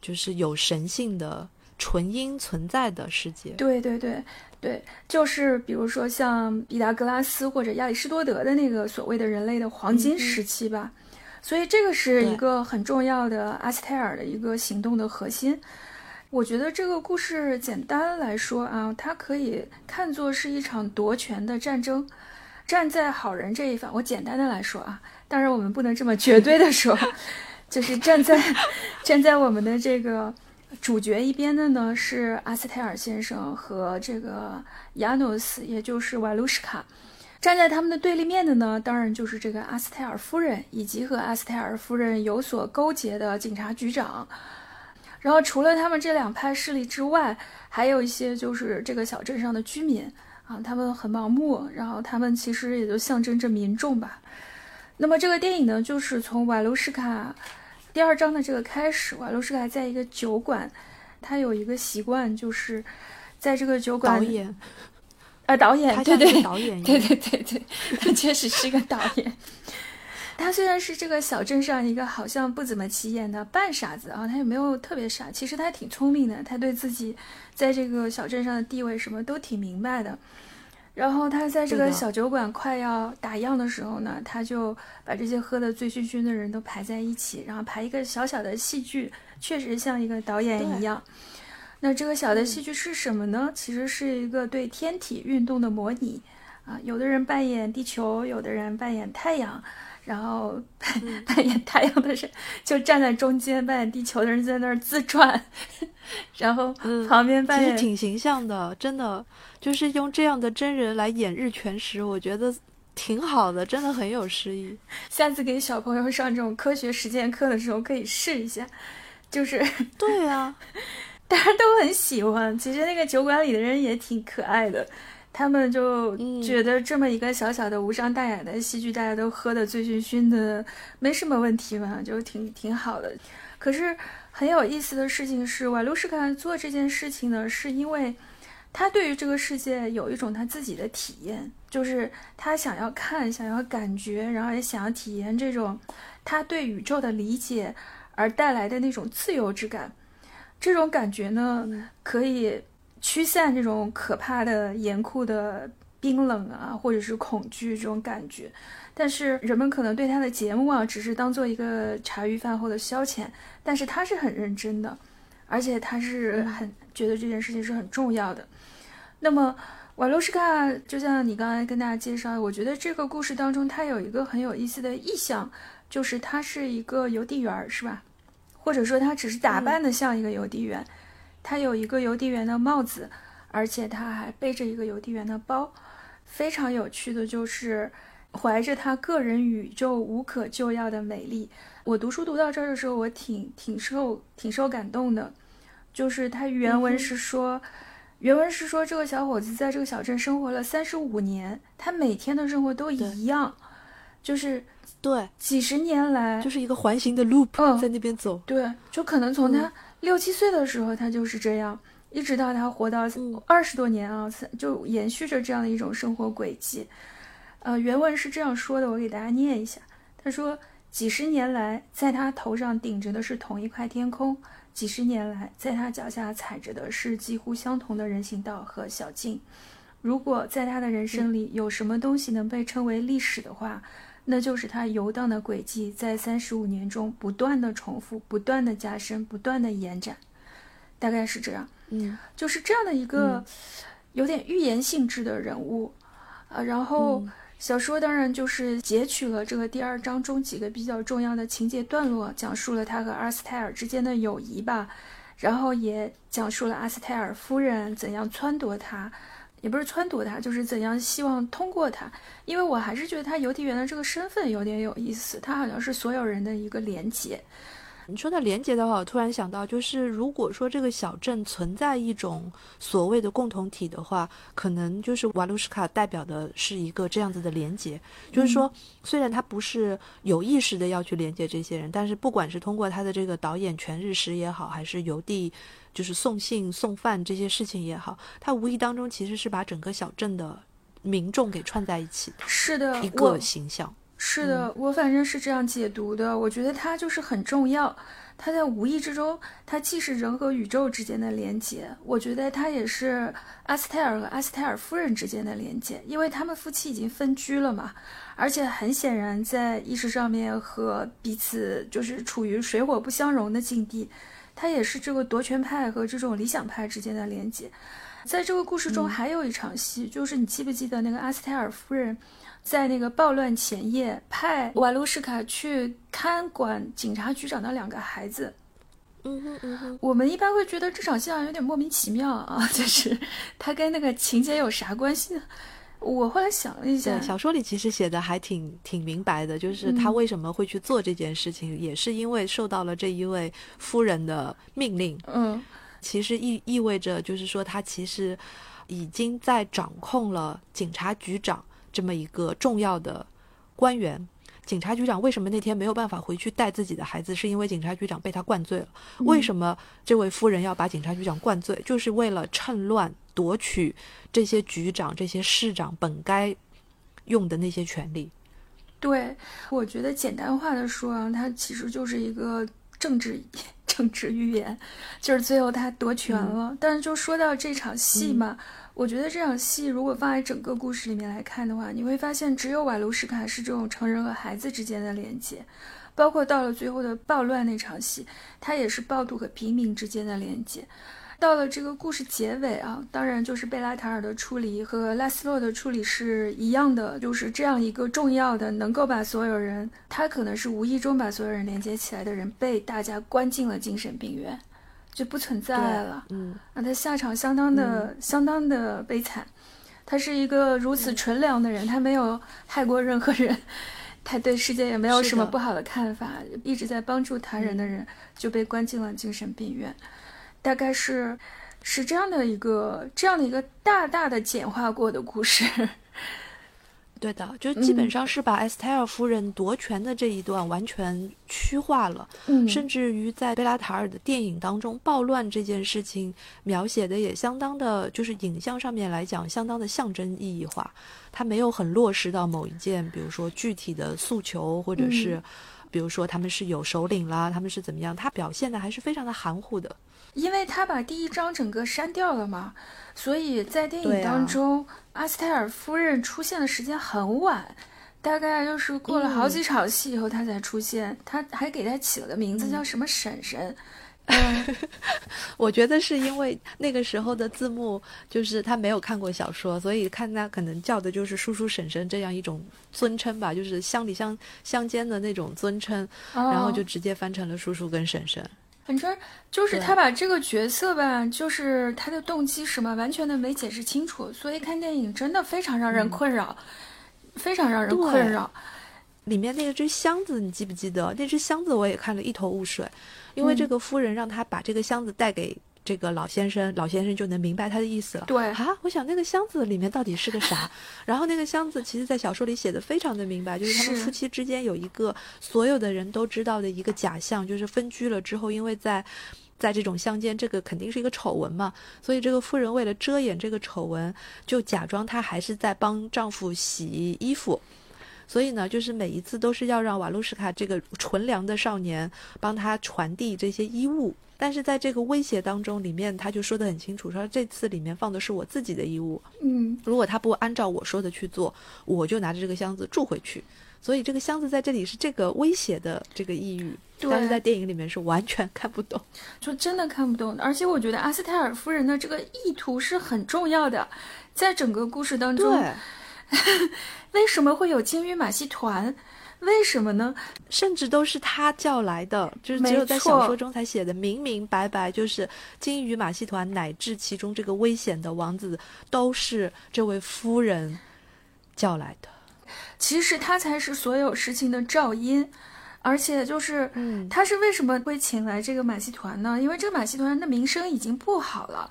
就是有神性的纯音存在的世界，对对对对，就是比如说像毕达哥拉斯或者亚里士多德的那个所谓的人类的黄金时期吧，所以这个是一个很重要的阿斯泰尔的一个行动的核心。我觉得这个故事简单来说啊，它可以看作是一场夺权的战争，站在好人这一方。我简单的来说啊，当然我们不能这么绝对的说。就是站在站在我们的这个主角一边的呢，是阿斯泰尔先生和这个亚努斯，也就是瓦卢什卡。站在他们的对立面的呢，当然就是这个阿斯泰尔夫人以及和阿斯泰尔夫人有所勾结的警察局长。然后除了他们这两派势力之外，还有一些就是这个小镇上的居民啊，他们很盲目，然后他们其实也就象征着民众吧。那么这个电影呢，就是从瓦卢什卡第二章的这个开始。瓦卢什卡在一个酒馆，他有一个习惯，就是在这个酒馆导演，呃，导演，对对，导演，对对对对，他确实是个导演。他虽然是这个小镇上一个好像不怎么起眼的半傻子啊，他也没有特别傻，其实他挺聪明的，他对自己在这个小镇上的地位什么都挺明白的。然后他在这个小酒馆快要打烊的时候呢，他就把这些喝得醉醺醺的人都排在一起，然后排一个小小的戏剧，确实像一个导演一样。那这个小的戏剧是什么呢？其实是一个对天体运动的模拟啊。有的人扮演地球，有的人扮演太阳，然后 扮演太阳的人就站在中间，扮演地球的人在那儿自转，然后旁边扮演挺形象的，真的。就是用这样的真人来演日全食，我觉得挺好的，真的很有诗意。下次给小朋友上这种科学实践课的时候可以试一下。就是对啊，大家都很喜欢。其实那个酒馆里的人也挺可爱的，他们就觉得这么一个小小的无伤大雅的戏剧，大家都喝得醉醺醺的，没什么问题嘛，就挺挺好的。可是很有意思的事情是，瓦卢什卡做这件事情呢，是因为。他对于这个世界有一种他自己的体验，就是他想要看，想要感觉，然后也想要体验这种他对宇宙的理解而带来的那种自由之感。这种感觉呢，可以驱散这种可怕的、严酷的冰冷啊，或者是恐惧这种感觉。但是人们可能对他的节目啊，只是当做一个茶余饭后的消遣，但是他是很认真的，而且他是很觉得这件事情是很重要的。那么，瓦洛什卡就像你刚才跟大家介绍，我觉得这个故事当中，他有一个很有意思的意象，就是他是一个邮递员，是吧？或者说，他只是打扮的像一个邮递员，他有一个邮递员的帽子，而且他还背着一个邮递员的包。非常有趣的就是，怀着他个人宇宙无可救药的美丽。我读书读到这儿的时候，我挺挺受挺受感动的，就是他原文是说。原文是说，这个小伙子在这个小镇生活了三十五年，他每天的生活都一样，就是对几十年来就是一个环形的 loop，在那边走。对，就可能从他六七岁的时候，他就是这样，一直到他活到二十多年啊，就延续着这样的一种生活轨迹。呃，原文是这样说的，我给大家念一下。他说，几十年来，在他头上顶着的是同一块天空。几十年来，在他脚下踩着的是几乎相同的人行道和小径。如果在他的人生里有什么东西能被称为历史的话，那就是他游荡的轨迹在三十五年中不断的重复、不断的加深、不断的延展。大概是这样，嗯，就是这样的一个有点寓言性质的人物，啊，然后小说当然就是截取了这个第二章中几个比较重要的情节段落，讲述了他和阿斯泰尔之间的友谊吧，然后也讲述了阿斯泰尔夫人怎样撺掇他。也不是撺掇他，就是怎样希望通过他，因为我还是觉得他邮递员的这个身份有点有意思，他好像是所有人的一个连接。你说到连接的话，我突然想到，就是如果说这个小镇存在一种所谓的共同体的话，可能就是瓦卢什卡代表的是一个这样子的连接。就是说，虽然他不是有意识的要去连接这些人，但是不管是通过他的这个导演全日食也好，还是邮递。就是送信送饭这些事情也好，他无意当中其实是把整个小镇的民众给串在一起的，是的，一个形象。是的，我反正是这样解读的。我觉得它就是很重要，它在无意之中，它既是人和宇宙之间的连接，我觉得它也是阿斯泰尔和阿斯泰尔夫人之间的连接，因为他们夫妻已经分居了嘛，而且很显然在意识上面和彼此就是处于水火不相容的境地。它也是这个夺权派和这种理想派之间的连接，在这个故事中还有一场戏，就是你记不记得那个阿斯泰尔夫人，在那个暴乱前夜派瓦卢什卡去看管警察局长的两个孩子。嗯哼嗯哼，我们一般会觉得这场戏好像有点莫名其妙啊，就是他跟那个情节有啥关系呢？我后来想了一下，小说里其实写的还挺挺明白的，就是他为什么会去做这件事情，也是因为受到了这一位夫人的命令。嗯，其实意意味着就是说，他其实已经在掌控了警察局长这么一个重要的官员。警察局长为什么那天没有办法回去带自己的孩子？是因为警察局长被他灌醉了。为什么这位夫人要把警察局长灌醉？就是为了趁乱夺取这些局长、这些市长本该用的那些权利。对，我觉得简单化的说啊，他其实就是一个政治 政治预言，就是最后他夺权了。但是就说到这场戏嘛。我觉得这场戏如果放在整个故事里面来看的话，你会发现只有瓦卢什卡是这种成人和孩子之间的连接，包括到了最后的暴乱那场戏，它也是暴徒和平民之间的连接。到了这个故事结尾啊，当然就是贝拉塔尔的处理和拉斯洛的处理是一样的，就是这样一个重要的能够把所有人，他可能是无意中把所有人连接起来的人，被大家关进了精神病院。就不存在了，嗯，那他下场相当的相当的悲惨。他是一个如此纯良的人，他没有害过任何人，他对世界也没有什么不好的看法，一直在帮助他人的人就被关进了精神病院。大概是是这样的一个这样的一个大大的简化过的故事。对的，就基本上是把埃斯泰尔夫人夺权的这一段完全虚化了，嗯，甚至于在贝拉塔尔的电影当中，暴乱这件事情描写的也相当的，就是影像上面来讲，相当的象征意义化，它没有很落实到某一件，比如说具体的诉求，或者是，比如说他们是有首领啦，他们是怎么样，他表现的还是非常的含糊的。因为他把第一章整个删掉了嘛，所以在电影当中，阿斯泰尔夫人出现的时间很晚，大概就是过了好几场戏以后她才出现。他还给她起了个名字叫什么婶婶。嗯，我觉得是因为那个时候的字幕就是他没有看过小说，所以看他可能叫的就是叔叔婶婶这样一种尊称吧，就是乡里乡乡间的那种尊称，然后就直接翻成了叔叔跟婶婶。反正就是他把这个角色吧，就是他的动机什么，完全的没解释清楚，所以看电影真的非常让人困扰，非常让人困扰。里面那个只箱子，你记不记得？那只箱子我也看了一头雾水，因为这个夫人让他把这个箱子带给。这个老先生，老先生就能明白他的意思了。对啊，我想那个箱子里面到底是个啥？然后那个箱子，其实，在小说里写的非常的明白，就是他们夫妻之间有一个所有的人都知道的一个假象，就是分居了之后，因为在在这种乡间，这个肯定是一个丑闻嘛，所以这个夫人为了遮掩这个丑闻，就假装她还是在帮丈夫洗衣服。所以呢，就是每一次都是要让瓦卢什卡这个纯良的少年帮他传递这些衣物。但是在这个威胁当中，里面他就说得很清楚，说这次里面放的是我自己的衣物，嗯，如果他不按照我说的去做，我就拿着这个箱子住回去。所以这个箱子在这里是这个威胁的这个意喻，对但是在电影里面是完全看不懂。就真的看不懂。而且我觉得阿斯泰尔夫人的这个意图是很重要的，在整个故事当中，为什么会有鲸鱼马戏团？为什么呢？甚至都是他叫来的，就是只有在小说中才写的明明白白，就是鲸鱼马戏团乃至其中这个危险的王子都是这位夫人叫来的。其实他才是所有事情的肇因，而且就是，嗯他是为什么会请来这个马戏团呢？因为这个马戏团的名声已经不好了。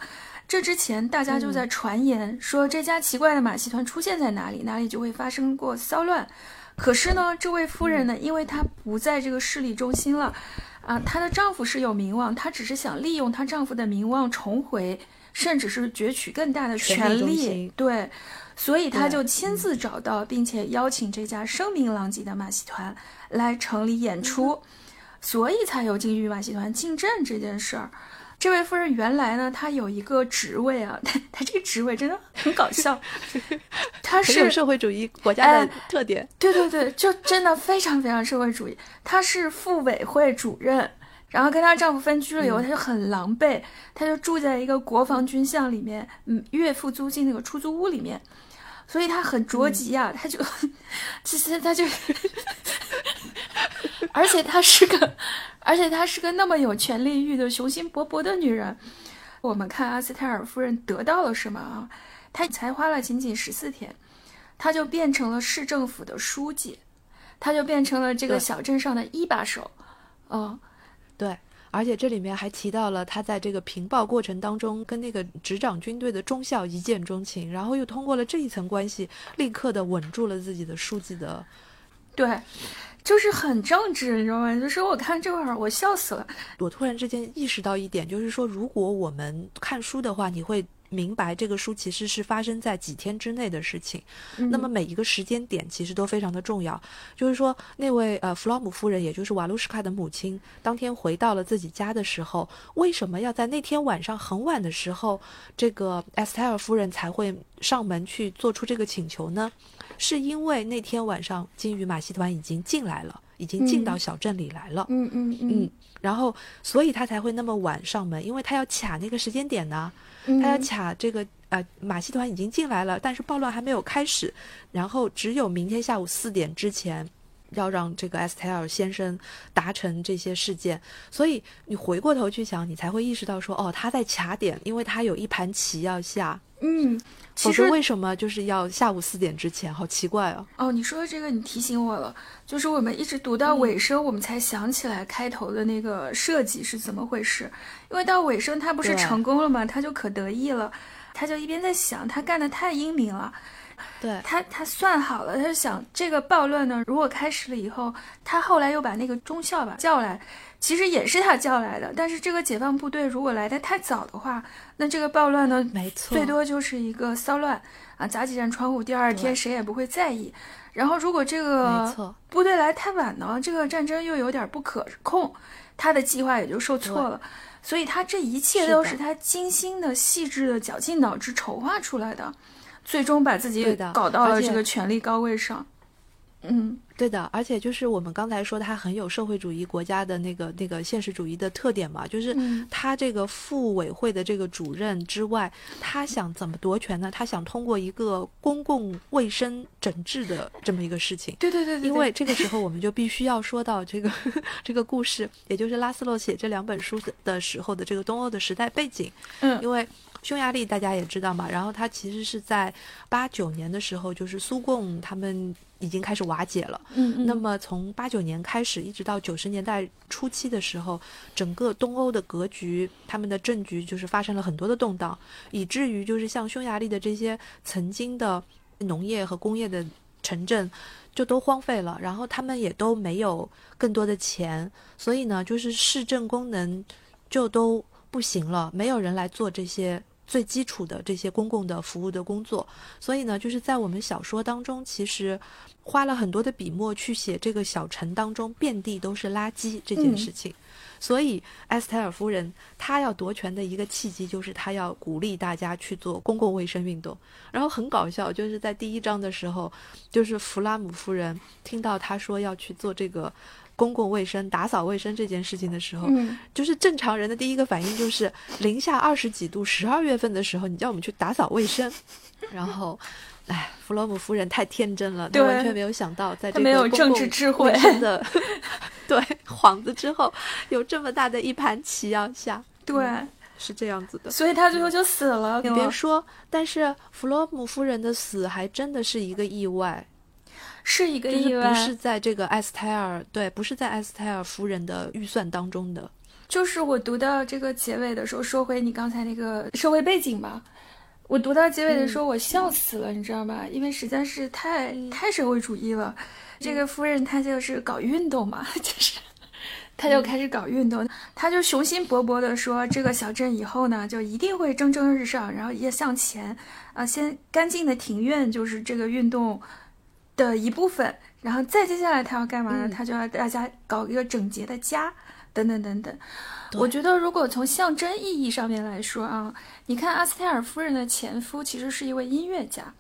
这之前大家就在传言说这家奇怪的马戏团出现在哪里，哪里就会发生过骚乱。可是呢，这位夫人呢，因为她不在这个势力中心了，啊，她的丈夫是有名望，她只是想利用她丈夫的名望重回，甚至是攫取更大的权权利力。对，所以她就亲自找到，并且邀请这家声名狼藉的马戏团来城里演出，所以才有京剧马戏团进镇这件事儿。这位夫人原来呢，她有一个职位啊，她她这个职位真的很搞笑，她是社会主义国家的哎特点。对对对，就真的非常非常社会主义。她是妇委会主任，然后跟她丈夫分居了以后，她就很狼狈，她就住在一个国防军校里面，嗯，月付租金那个出租屋里面，所以她很着急呀、她就 其实她就，而且她是个，而且她是个那么有权力欲的雄心勃勃的女人。我们看阿斯泰尔夫人得到了什么啊？她才花了仅仅十四天，她就变成了市政府的书记，她就变成了这个小镇上的一把手。嗯，对，而且这里面还提到了他在这个平暴过程当中跟那个执掌军队的中校一见钟情，然后又通过了这一层关系，立刻的稳住了自己的书记的。对，就是很正直，你知道吗？就是我看这会儿我笑死了。我突然之间意识到一点，就是说，如果我们看书的话，你会。明白这个书其实是发生在几天之内的事情，嗯那么每一个时间点其实都非常的重要。就是说，那位呃弗洛姆夫人，也就是瓦卢什卡的母亲，当天回到了自己家的时候，为什么要在那天晚上很晚的时候，这个埃斯泰尔夫人才会上门去做出这个请求呢？是因为那天晚上金鱼马戏团已经进来了，已经进到小镇里来了。嗯嗯嗯，然后所以他才会那么晚上门，因为他要卡那个时间点呢，嗯，他要卡这个呃马戏团已经进来了，但是暴乱还没有开始，然后只有明天下午四点之前。要让这个埃斯泰尔先生达成这些事件，所以你回过头去想，你才会意识到说，哦，他在卡点，因为他有一盘棋要下，嗯，否其实则为什么就是要下午四点之前？好奇怪哦。哦，你说的这个你提醒我了，就是我们一直读到尾声，我们才想起来开头的那个设计是怎么回事。因为到尾声他不是成功了吗？他就可得意了，他就一边在想他干的太英明了。对，他他算好了，他就想这个暴乱呢，如果开始了以后，他后来又把那个中校吧叫来，其实也是他叫来的。但是这个解放部队如果来的太早的话，那这个暴乱呢，没错，最多就是一个骚乱啊，砸几扇窗户，第二天谁也不会在意。然后如果这个，部队来太晚呢，这个战争又有点不可控，他的计划也就受挫了。所以他这一切都是他精心的、细致的、绞尽脑汁筹划出来的，最终把自己搞到了这个权力高位上。嗯，对的，而且就是我们刚才说，它很有社会主义国家的那个那个现实主义的特点嘛，就是嗯他这个妇委会的这个主任之外，他想怎么夺权呢？他想通过一个公共卫生整治的这么一个事情。对对对对，因为这个时候我们就必须要说到这个 这个故事，也就是拉斯洛写这两本书的的时候的这个东欧的时代背景。嗯因为匈牙利大家也知道嘛，然后他其实是在八九年的时候，就是苏共他们已经开始瓦解了。嗯嗯，那么从八九年开始，一直到九十年代初期的时候，整个东欧的格局，他们的政局就是发生了很多的动荡，以至于就是像匈牙利的这些曾经的农业和工业的城镇，就都荒废了，然后他们也都没有更多的钱，所以呢，就是市政功能就都不行了，没有人来做这些最基础的这些公共的服务的工作。所以呢，就是在我们小说当中，其实花了很多的笔墨去写这个小城当中遍地都是垃圾这件事情。所以，埃斯泰尔夫人她要夺权的一个契机，就是她要鼓励大家去做公共卫生运动。然后很搞笑，就是在第一章的时候，就是弗拉姆夫人听到她说要去做这个公共卫生、打扫卫生这件事情的时候，就是正常人的第一个反应就是零下二十几度，十二月份的时候，你叫我们去打扫卫生，然后。哎，弗洛姆夫人太天真了，她完全没有想到，在这个没有政治智慧的 对幌子之后，有这么大的一盘棋要下。对，是这样子的。所以他最后就死了。你别说，但是弗洛姆夫人的死还真的是一个意外，是一个意外，不是在这个埃斯泰尔对，不是在埃斯泰尔夫人的预算当中的。就是我读到这个结尾的时候，说回你刚才那个社会背景吧。我读到结尾的时候，我笑死了，你知道吧？因为实在是太太社会主义了。这个夫人她就是搞运动嘛，就是，她就开始搞运动，她就雄心勃勃地说，这个小镇以后呢，就一定会蒸蒸日上，然后也向前啊。先干净的庭院就是这个运动的一部分，然后再接下来他要干嘛呢？他就要大家搞一个整洁的家，等等等等。我觉得，如果从象征意义上面来说啊，你看阿斯泰尔夫人的前夫其实是一位音乐家，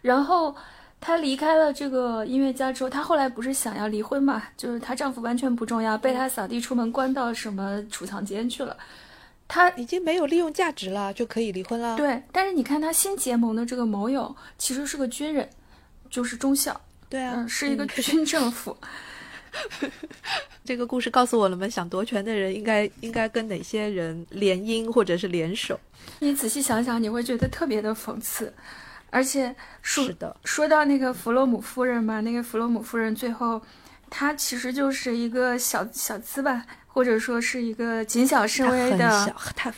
然后她离开了这个音乐家之后，她后来不是想要离婚嘛？就是她丈夫完全不重要，被她扫地出门，关到什么储藏间去了，她已经没有利用价值了，就可以离婚了。对，但是你看她新结盟的这个盟友，其实是个军人，就是中校，对啊，是一个 军政府。这个故事告诉我了们，想夺权的人应该应该跟哪些人联姻或者是联手？你仔细想想，你会觉得特别的讽刺。而且是的，说到那个弗洛姆夫人嘛，那个弗洛姆夫人最后，她其实就是一个小小资吧，或者说是一个谨小慎微的。她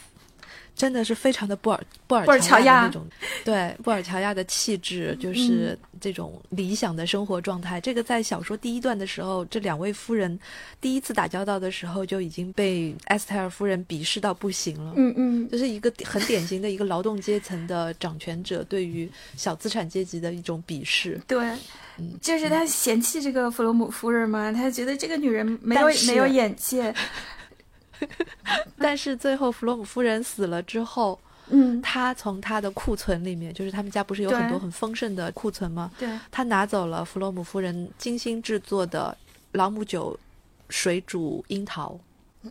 真的是非常的布尔布尔乔亚那种，对布尔乔亚的气质，就是这种理想的生活状态。这个在小说第一段的时候，这两位夫人第一次打交道的时候，就已经被埃斯泰尔夫人鄙视到不行了。嗯嗯，就是一个很典型的一个劳动阶层的掌权者对于小资产阶级的一种鄙视。对，就是他嫌弃这个弗洛姆夫人嘛，他觉得这个女人没有没有眼界。但是最后弗洛姆夫人死了之后，嗯，他从他的库存里面，就是他们家不是有很多很丰盛的库存吗？对，他拿走了弗洛姆夫人精心制作的朗姆酒水煮樱桃。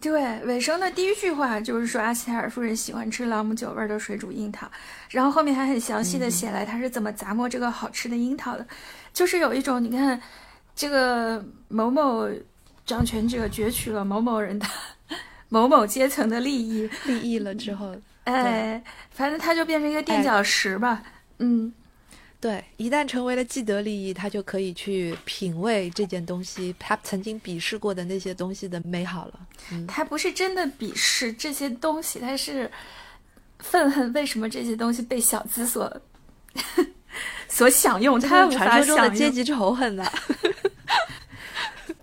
对，尾声的第一句话就是说阿斯泰尔夫人喜欢吃朗姆酒味的水煮樱桃，然后后面还很详细的写来他是怎么砸磨这个好吃的樱桃的，就是有一种你看，这个某某掌权者攫取了某某人的。某某阶层的利益，利益了之后，哎，反正他就变成一个垫脚石吧。嗯，对，一旦成为了既得利益，他就可以去品味这件东西，他曾经鄙视过的那些东西的美好了。他不是真的鄙视这些东西，他是愤恨为什么这些东西被小资所 所享用，他传说中的阶级仇恨呢？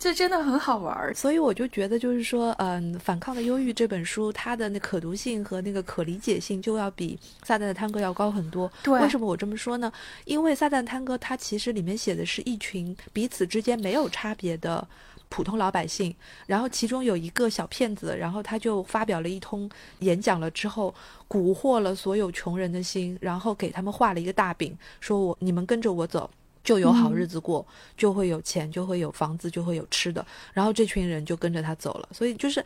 这真的很好玩儿，所以我就觉得，就是说，嗯，《反抗的忧郁》这本书，它的那可读性和那个可理解性就要比《撒旦的探戈》要高很多。对，为什么我这么说呢？因为《撒旦探戈》它其实里面写的是一群彼此之间没有差别的普通老百姓，然后其中有一个小骗子，然后他就发表了一通演讲了之后，蛊惑了所有穷人的心，然后给他们画了一个大饼，说我你们跟着我走。就有好日子过，就会有钱，就会有房子，就会有吃的，然后这群人就跟着他走了。所以就是。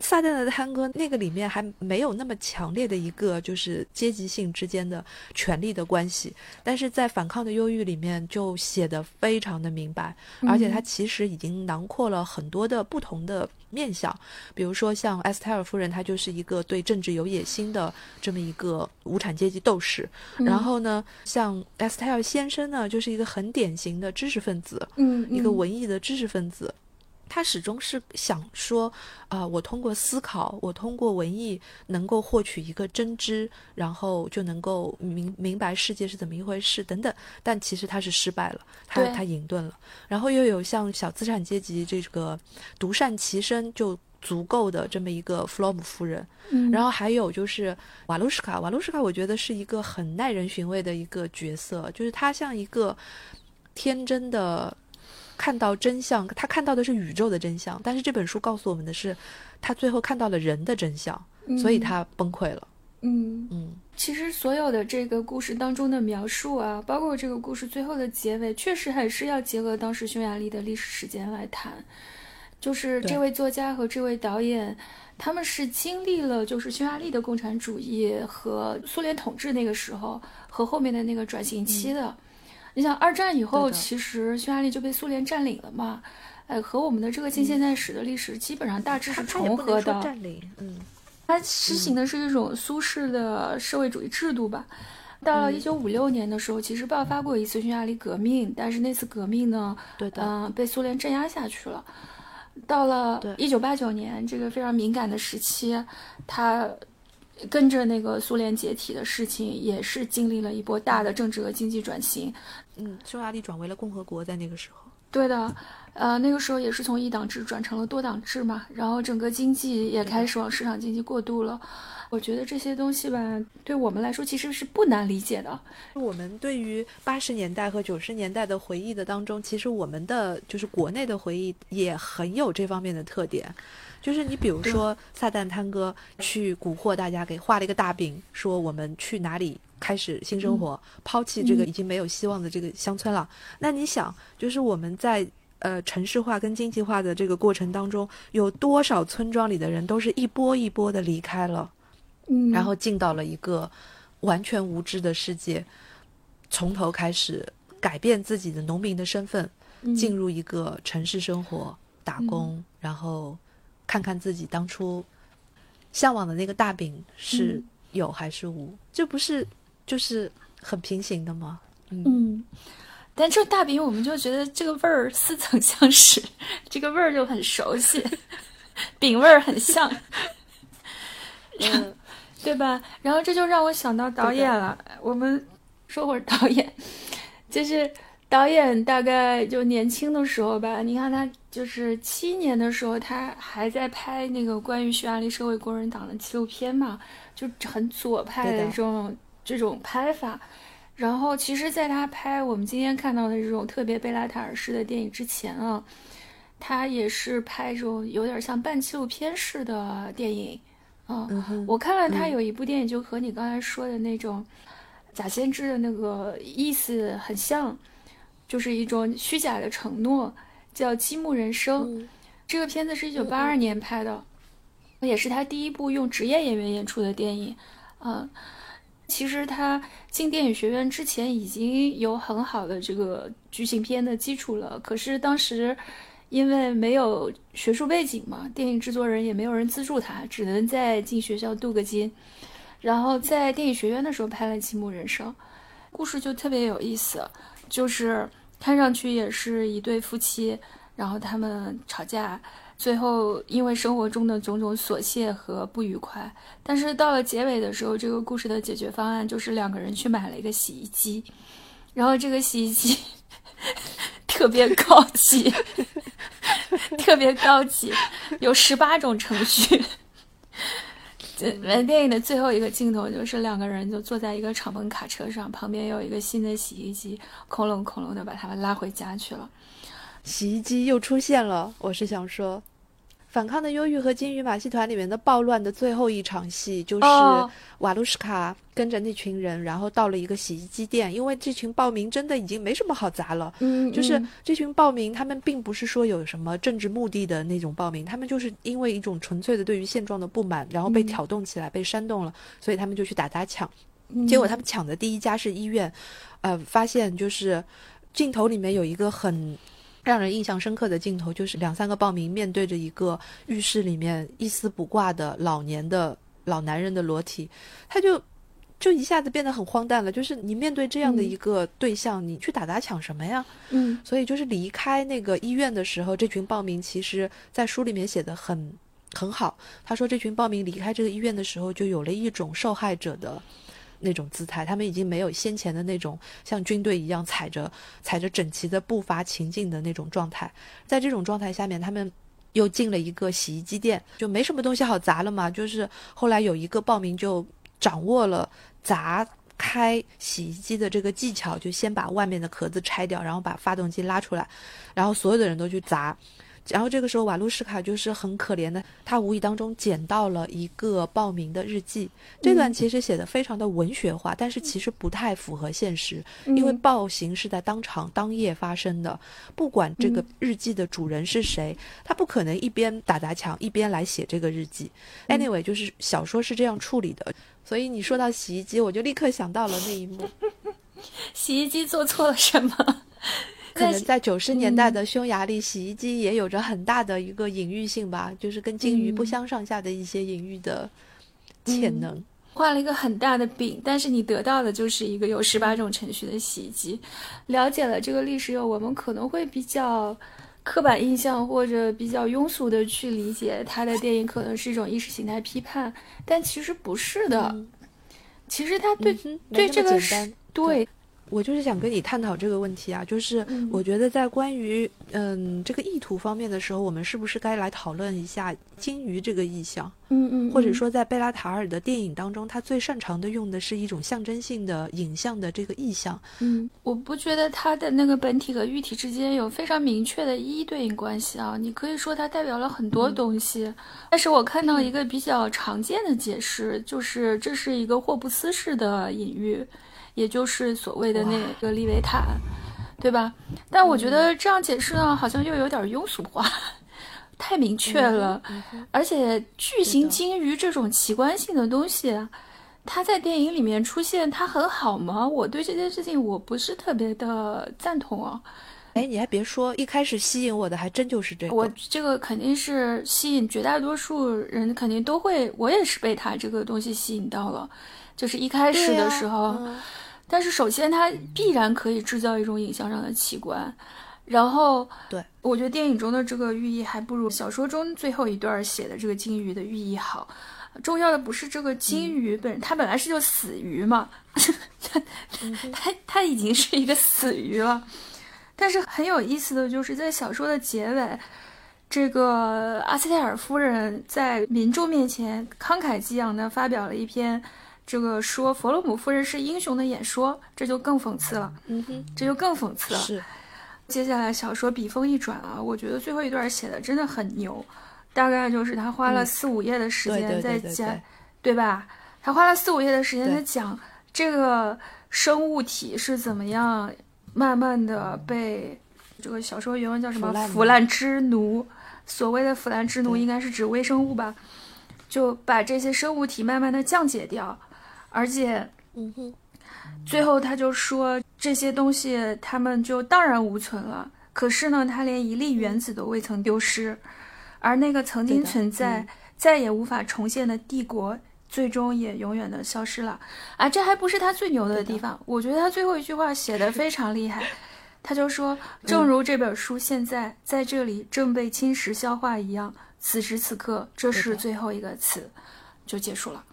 撒旦的探戈那个里面还没有那么强烈的一个就是阶级性之间的权力的关系，但是在反抗的忧郁里面就写的非常的明白，而且它其实已经囊括了很多的不同的面相，比如说像埃斯泰尔夫人，她就是一个对政治有野心的这么一个无产阶级斗士，然后呢，像埃斯泰尔先生呢，就是一个很典型的知识分子，嗯，一个文艺的知识分子。他始终是想说，啊，我通过思考，我通过文艺能够获取一个真知，然后就能够明明白世界是怎么一回事等等。但其实他是失败了，他他隐遁了。然后又有像小资产阶级这个独善其身，就足够的这么一个弗洛姆夫人。嗯，然后还有就是瓦卢什卡，瓦卢什卡，我觉得是一个很耐人寻味的一个角色，就是他像一个天真的看到真相，他看到的是宇宙的真相，但是这本书告诉我们的是，他最后看到了人的真相，所以他崩溃了。嗯嗯，其实所有的这个故事当中的描述啊，包括这个故事最后的结尾，确实还是要结合当时匈牙利的历史时间来谈。就是这位作家和这位导演，他们是经历了就是匈牙利的共产主义和苏联统治那个时候和后面的那个转型期的。你想，二战以后，其实匈牙利就被苏联占领了嘛？哎，和我们的这个近现代史的历史基本上大致是重合的。占领，嗯。它实行的是一种苏式的社会主义制度吧。到了一九五六年的时候，其实爆发过一次匈牙利革命，但是那次革命呢，对的，嗯，被苏联镇压下去了。到了一九八九年这个非常敏感的时期，他跟着那个苏联解体的事情，也是经历了一波大的政治和经济转型。嗯，匈牙利转为了共和国，在那个时候。对的，呃，那个时候也是从一党制转成了多党制嘛，然后整个经济也开始往市场经济过渡了。我觉得这些东西吧，对我们来说其实是不难理解的。我们对于八十年代和九十年代的回忆的当中，其实我们的就是国内的回忆也很有这方面的特点。就是你比如说撒旦探戈去蛊惑大家，给画了一个大饼，说我们去哪里开始新生活，抛弃这个已经没有希望的这个乡村了。那你想，就是我们在呃城市化跟经济化的这个过程当中，有多少村庄里的人都是一波一波的离开了，嗯，然后进到了一个完全无知的世界，从头开始改变自己的农民的身份，进入一个城市生活打工，然后。看看自己当初向往的那个大饼是有还是无，这不是就是很平行的吗？嗯，但这大饼我们就觉得这个味儿似曾相识，这个味儿就很熟悉，饼味儿很像，对吧？然后这就让我想到导演了。我们说会儿导演，就是。导演大概就年轻的时候吧，你看他就是七年的时候，他还在拍那个关于匈牙利社会工人党的纪录片嘛，就很左派的这种这种拍法。然后，其实，在他拍我们今天看到的这种特别贝拉塔尔式的电影之前啊，他也是拍这种有点像半纪录片式的电影。嗯，我看了他有一部电影，就和你刚才说的那种假先知的那个意思很像。就是一种虚假的承诺，叫《积木人生》。这个片子是一九八二年拍的，也是他第一部用职业演员演出的电影。嗯，其实他进电影学院之前已经有很好的这个剧情片的基础了，可是当时因为没有学术背景嘛，电影制作人也没有人资助他，只能在进学校镀个金。然后在电影学院的时候拍了《积木人生》，故事就特别有意思，就是。看上去也是一对夫妻，然后他们吵架，最后因为生活中的种种琐屑和不愉快，但是到了结尾的时候，这个故事的解决方案就是两个人去买了一个洗衣机，然后这个洗衣机 特别高级，特别高级，有十八种程序。电影的最后一个镜头就是两个人就坐在一个敞篷卡车上，旁边有一个新的洗衣机，空隆空隆的把他们拉回家去了。洗衣机又出现了，我是想说。反抗的忧郁和金鱼马戏团里面的暴乱的最后一场戏，就是瓦卢什卡跟着那群人，然后到了一个洗衣机店，因为这群暴民真的已经没什么好砸了。嗯，就是这群暴民，他们并不是说有什么政治目的的那种暴民，他们就是因为一种纯粹的对于现状的不满，然后被挑动起来，被煽动了，所以他们就去打砸抢。结果他们抢的第一家是医院，呃，发现就是镜头里面有一个很。让人印象深刻的镜头就是两三个报名面对着一个浴室里面一丝不挂的老年的老男人的裸体，他就就一下子变得很荒诞了。就是你面对这样的一个对象，你去打砸抢什么呀？嗯，所以就是离开那个医院的时候，这群报名其实在书里面写的很很好。他说这群报名离开这个医院的时候，就有了一种受害者的。那种姿态，他们已经没有先前的那种像军队一样踩着踩着整齐的步伐前进的那种状态。在这种状态下面，他们又进了一个洗衣机店，就没什么东西好砸了嘛。就是后来有一个报名就掌握了砸开洗衣机的这个技巧，就先把外面的壳子拆掉，然后把发动机拉出来，然后所有的人都去砸。然后这个时候，瓦卢什卡就是很可怜的，他无意当中捡到了一个报名的日记。这段其实写的非常的文学化，但是其实不太符合现实，因为暴行是在当场当夜发生的。不管这个日记的主人是谁，他不可能一边打砸抢一边来写这个日记。Anyway，就是小说是这样处理的。所以你说到洗衣机，我就立刻想到了那一幕。洗衣机做错了什么？可能在九十年代的匈牙利，洗衣机也有着很大的一个隐喻性吧，就是跟鲸鱼不相上下的一些隐喻的潜能。画了一个很大的饼，但是你得到的就是一个有十八种程序的洗衣机。了解了这个历史后，我们可能会比较刻板印象或者比较庸俗的去理解他的电影，可能是一种意识形态批判，但其实不是的。其实他对对这个是对。我就是想跟你探讨这个问题啊，就是我觉得在关于嗯这个意图方面的时候，我们是不是该来讨论一下鲸鱼这个意象？嗯嗯，或者说在贝拉塔尔的电影当中，他最擅长的用的是一种象征性的影像的这个意象。嗯，我不觉得他的那个本体和喻体之间有非常明确的一一对应关系啊。你可以说它代表了很多东西，但是我看到一个比较常见的解释，就是这是一个霍布斯式的隐喻。也就是所谓的那个利维坦，对吧？但我觉得这样解释呢，好像又有点庸俗化，太明确了。而且巨型鲸鱼这种奇观性的东西，它在电影里面出现，它很好吗？我对这件事情我不是特别的赞同啊。哎，你还别说，一开始吸引我的还真就是这个。我这个肯定是吸引绝大多数人，肯定都会。我也是被它这个东西吸引到了，就是一开始的时候。但是首先，它必然可以制造一种影像上的奇观，然后，对我觉得电影中的这个寓意还不如小说中最后一段写的这个金鱼的寓意好。重要的不是这个金鱼本，它本来是就死鱼嘛，它它它已经是一个死鱼了。但是很有意思的就是在小说的结尾，这个阿斯泰尔夫人在民众面前慷慨激昂地发表了一篇。这个说弗洛姆夫人是英雄的演说，这就更讽刺了。嗯哼，这就更讽刺了。是，接下来小说笔锋一转啊，我觉得最后一段写的真的很牛，大概就是他花了四五页的时间在讲，对吧？他花了四五页的时间在讲这个生物体是怎么样慢慢的被这个小说原文叫什么腐烂之奴，所谓的腐烂之奴应该是指微生物吧，就把这些生物体慢慢的降解掉。而且，嗯哼，最后他就说这些东西他们就荡然无存了。可是呢，他连一粒原子都未曾丢失，而那个曾经存在、再也无法重现的帝国，最终也永远的消失了。啊，这还不是他最牛的地方。我觉得他最后一句话写的非常厉害，他就说：“正如这本书现在在这里正被侵蚀消化一样，此时此刻，这是最后一个词，就结束了。”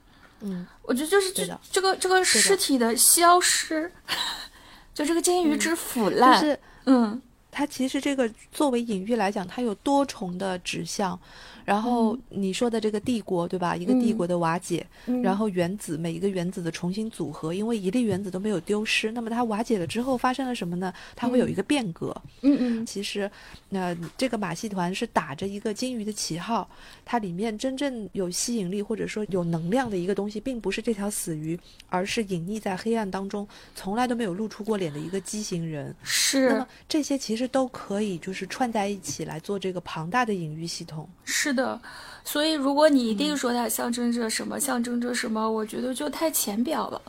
嗯，我觉得就是这这个这个尸体的消失，就这个金鱼之腐烂，是嗯，它其实这个作为隐喻来讲，它有多重的指向。然后你说的这个帝国，对吧？一个帝国的瓦解，然后原子每一个原子的重新组合，因为一粒原子都没有丢失。那么它瓦解了之后发生了什么呢？它会有一个变革。嗯嗯。其实，那这个马戏团是打着一个金鱼的旗号，它里面真正有吸引力或者说有能量的一个东西，并不是这条死鱼，而是隐匿在黑暗当中，从来都没有露出过脸的一个畸形人。是。那么这些其实都可以就是串在一起来做这个庞大的隐喻系统。是。的，所以如果你一定说它象征着什么，象征着什么，我觉得就太浅表了。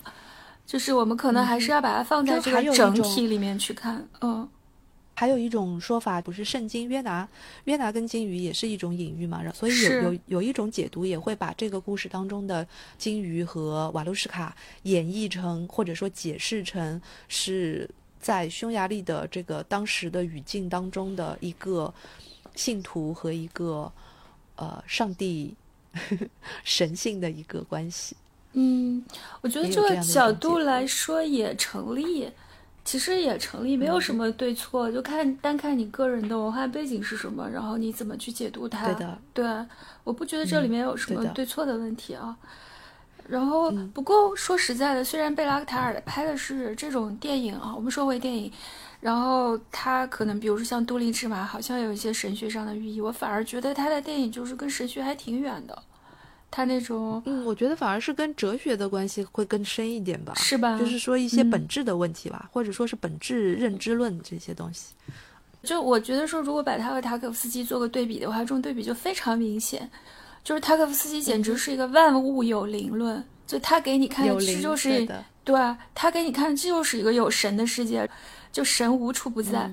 就是我们可能还是要把它放在这个整体里面去看。嗯，还有一种说法，不是圣经约拿，约拿跟金鱼也是一种隐喻嘛？所以有有有一种解读也会把这个故事当中的金鱼和瓦卢什卡演绎成，或者说解释成是在匈牙利的这个当时的语境当中的一个信徒和一个。呃，上帝 神性的一个关系。嗯，我觉得这个角度来说也成立，其实也成立，没有什么对错，就看单看你个人的文化背景是什么，然后你怎么去解读它。对的，对，我不觉得这里面有什么对错的问题啊。然后，不过说实在的，虽然贝拉塔尔拍的是这种电影啊，我们说回电影。然后他可能，比如说像《都灵之马》，好像有一些神学上的寓意。我反而觉得他的电影就是跟神学还挺远的，他那种……嗯，我觉得反而是跟哲学的关系会更深一点吧，是吧？就是说一些本质的问题吧，或者说是本质认知论这些东西。就我觉得说，如果把他和塔可夫斯基做个对比的话，这种对比就非常明显。就是塔可夫斯基简直是一个万物有灵论，就他给你看，这就是对，他给你看，这就是一个有神的世界。就神无处不在，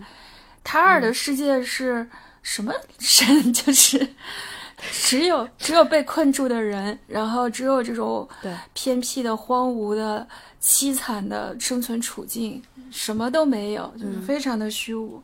塔尔的世界是什么神？就是只有只有被困住的人，然后只有这种偏僻的、荒芜的、凄惨的生存处境，什么都没有，就是非常的虚无。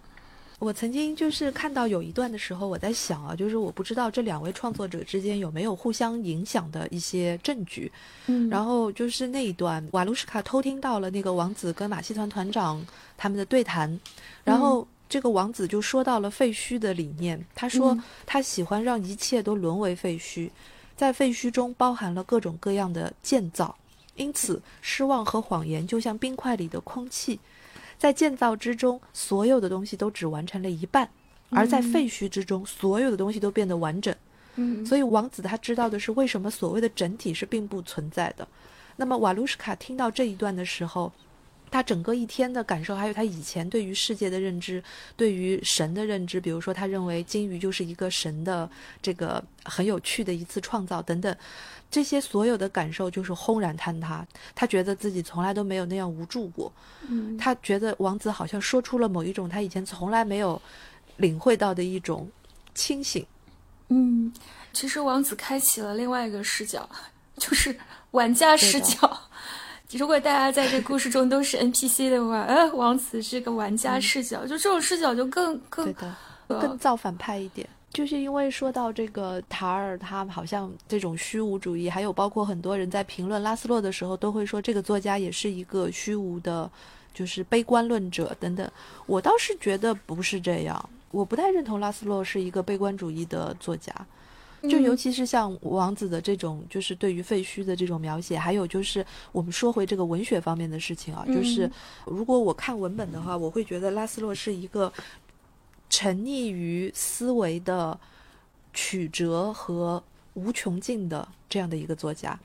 我曾经就是看到有一段的时候，我在想啊，就是我不知道这两位创作者之间有没有互相影响的一些证据。嗯，然后就是那一段，瓦卢什卡偷听到了那个王子跟马戏团团长他们的对谈，然后这个王子就说到了废墟的理念，他说他喜欢让一切都沦为废墟，在废墟中包含了各种各样的建造，因此失望和谎言就像冰块里的空气。在建造之中，所有的东西都只完成了一半；而在废墟之中，所有的东西都变得完整。嗯，所以王子他知道的是为什么所谓的整体是并不存在的。那么瓦卢什卡听到这一段的时候，他整个一天的感受，还有他以前对于世界的认知、对于神的认知，比如说他认为金鱼就是一个神的这个很有趣的一次创造等等。这些所有的感受就是轰然坍塌，他觉得自己从来都没有那样无助过。嗯，他觉得王子好像说出了某一种他以前从来没有领会到的一种清醒。嗯，其实王子开启了另外一个视角，就是玩家视角。如果大家在这故事中都是 NPC 的话，呃，王子是个玩家视角，就这种视角就更更更造反派一点。就是因为说到这个塔尔，他好像这种虚无主义，还有包括很多人在评论拉斯洛的时候，都会说这个作家也是一个虚无的，就是悲观论者等等。我倒是觉得不是这样，我不太认同拉斯洛是一个悲观主义的作家。就尤其是像王子的这种，就是对于废墟的这种描写，还有就是我们说回这个文学方面的事情啊，就是如果我看文本的话，我会觉得拉斯洛是一个。沉溺于思维的曲折和无穷尽的这样的一个作家，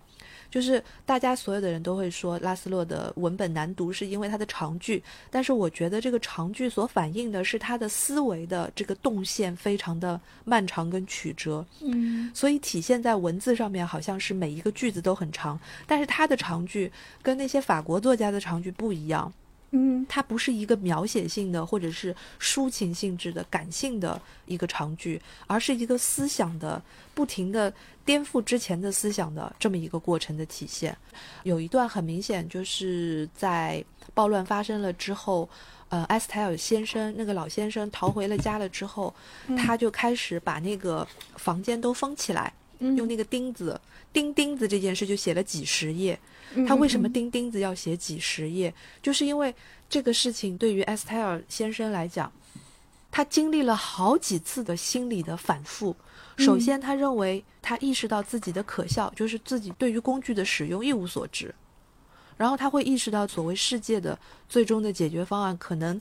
就是大家所有的人都会说拉斯洛的文本难读，是因为他的长句。但是我觉得这个长句所反映的是他的思维的这个动线非常的漫长跟曲折。嗯，所以体现在文字上面，好像是每一个句子都很长，但是他的长句跟那些法国作家的长句不一样。嗯，它不是一个描写性的或者是抒情性质的感性的一个长句，而是一个思想的不停的颠覆之前的思想的这么一个过程的体现。有一段很明显就是在暴乱发生了之后，呃，埃斯泰尔先生那个老先生逃回了家了之后，他就开始把那个房间都封起来，用那个钉子钉钉子这件事就写了几十页。他为什么钉钉子要写几十页？就是因为这个事情对于埃斯泰尔先生来讲，他经历了好几次的心理的反复。首先，他认为他意识到自己的可笑，就是自己对于工具的使用一无所知。然后他会意识到，所谓世界的最终的解决方案可能。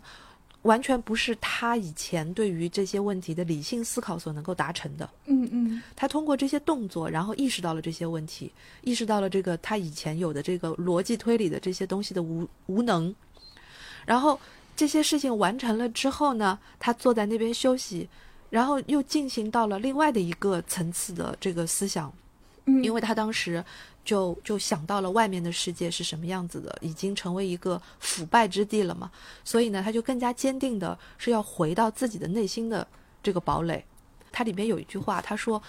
完全不是他以前对于这些问题的理性思考所能够达成的。嗯嗯，他通过这些动作，然后意识到了这些问题，意识到了这个他以前有的这个逻辑推理的这些东西的无无能。然后这些事情完成了之后呢，他坐在那边休息，然后又进行到了另外的一个层次的这个思想。嗯，因为他当时。就就想到了外面的世界是什么样子的，已经成为一个腐败之地了嘛。所以呢，他就更加坚定的是要回到自己的内心的这个堡垒。它里面有一句话，他说，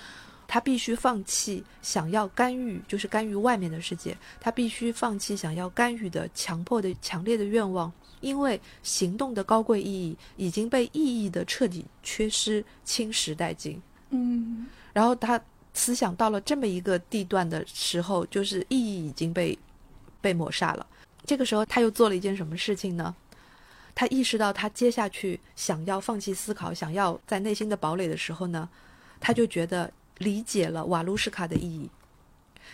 他必须放弃想要干预，就是干预外面的世界。他必须放弃想要干预的强迫的强烈的愿望，因为行动的高贵意义已经被意义的彻底缺失侵蚀殆尽。嗯，然后他。思想到了这么一个地段的时候，就是意义已经被被抹杀了。这个时候，他又做了一件什么事情呢？他意识到他接下去想要放弃思考，想要在内心的堡垒的时候呢，他就觉得理解了瓦卢什卡的意义，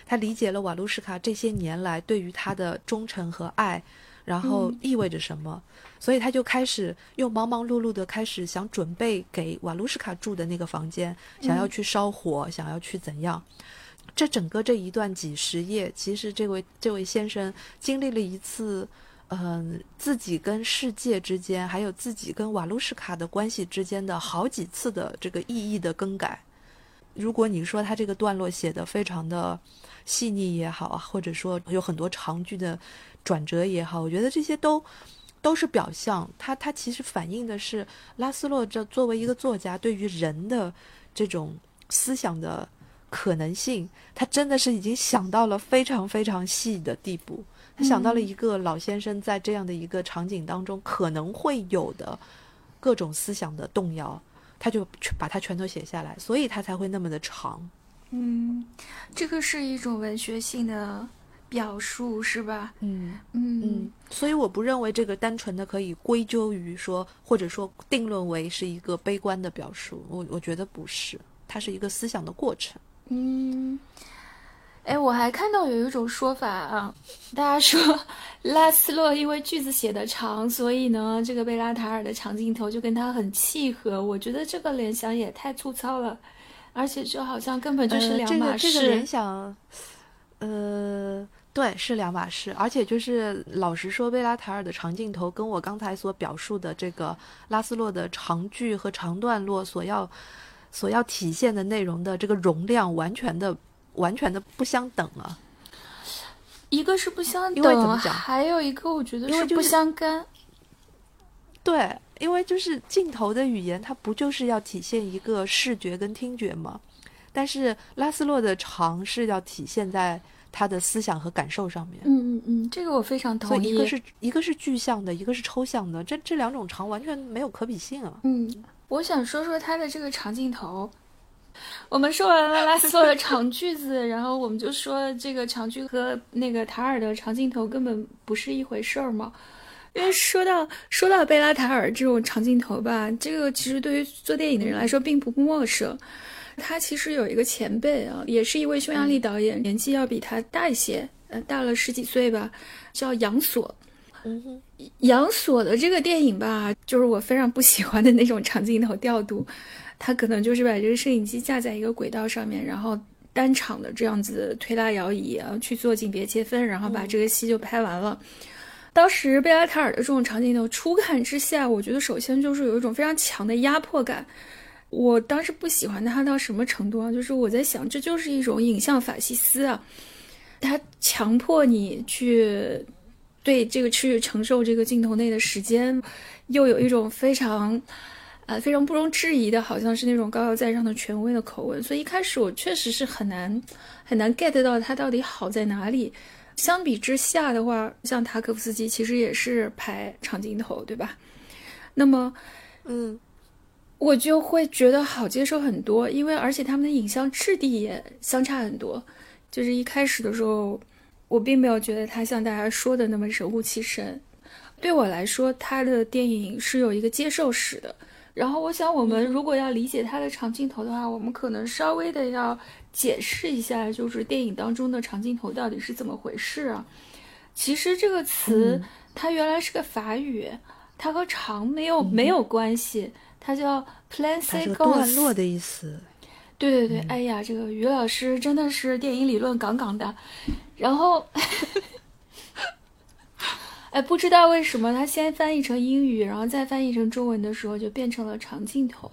他理解了瓦卢什卡这些年来对于他的忠诚和爱，然后意味着什么，所以他就开始又忙忙碌碌的开始想准备给瓦卢什卡住的那个房间，想要去烧火，想要去怎样。这整个这一段几十页，其实这位这位先生经历了一次，嗯，自己跟世界之间，还有自己跟瓦卢什卡的关系之间的好几次的这个意义的更改。如果你说他这个段落写的非常的细腻也好，或者说有很多长句的转折也好，我觉得这些都都是表象。他他其实反映的是拉斯洛这作为一个作家对于人的这种思想的。可能性，他真的是已经想到了非常非常细的地步。他想到了一个老先生在这样的一个场景当中可能会有的各种思想的动摇，他就把它全都写下来，所以他才会那么的长。嗯，这个是一种文学性的表述，是吧？嗯嗯嗯。所以我不认为这个单纯的可以归咎于说，或者说定论为是一个悲观的表述。我我觉得不是，它是一个思想的过程。嗯，哎，我还看到有一种说法啊，大家说拉斯洛因为句子写的长，所以呢，这个贝拉塔尔的长镜头就跟他很契合。我觉得这个联想也太粗糙了，而且就好像根本就是两码事。这个联想，呃，对，是两码事。而且就是老实说，贝拉塔尔的长镜头跟我刚才所表述的这个拉斯洛的长句和长段落所要。所要体现的内容的这个容量，完全的、完全的不相等啊！一个是不相等，还有一个我觉得是不相干。对，因为就是镜头的语言，它不就是要体现一个视觉跟听觉吗？但是拉斯洛的长是要体现在他的思想和感受上面。嗯嗯嗯，这个我非常同意。一个是一个是具象的，一个是抽象的，这这两种长完全没有可比性啊！嗯。我想说说他的这个长镜头。我们说完了拉斯洛的长句子，然后我们就说这个长句和那个塔尔的长镜头根本不是一回事儿嘛。因为说到说到贝拉塔尔这种长镜头吧，这个其实对于做电影的人来说并不陌生。他其实有一个前辈啊，也是一位匈牙利导演，年纪要比他大一些，呃，大了十几岁吧，叫杨索。嗯，杨索的这个电影吧，就是我非常不喜欢的那种长镜头调度。他可能就是把这个摄影机架在一个轨道上面，然后单场的这样子推拉摇移啊，去做景别切分，然后把这个戏就拍完了。当时贝拉塔尔的这种长镜头初看之下，我觉得首先就是有一种非常强的压迫感。我当时不喜欢他到什么程度啊？就是我在想，这就是一种影像法西斯啊，他强迫你去。对这个去承受这个镜头内的时间，又有一种非常，呃，非常不容置疑的，好像是那种高高在上的权威的口吻。所以一开始我确实是很难很难 get 到它到底好在哪里。相比之下的话，像塔可夫斯基其实也是拍长镜头，对吧？那么，嗯，我就会觉得好接受很多，因为而且他们的影像质地也相差很多。就是一开始的时候。我并没有觉得他像大家说的那么神乎其神，对我来说，他的电影是有一个接受史的。然后，我想我们如果要理解他的长镜头的话，我们可能稍微的要解释一下，就是电影当中的长镜头到底是怎么回事啊？其实这个词它原来是个法语，它和长没有没有关系，它叫 plan sequence，段落的意思。对对对，哎呀，这个于老师真的是电影理论杠杠的。然后，哎，不知道为什么他先翻译成英语，然后再翻译成中文的时候就变成了长镜头。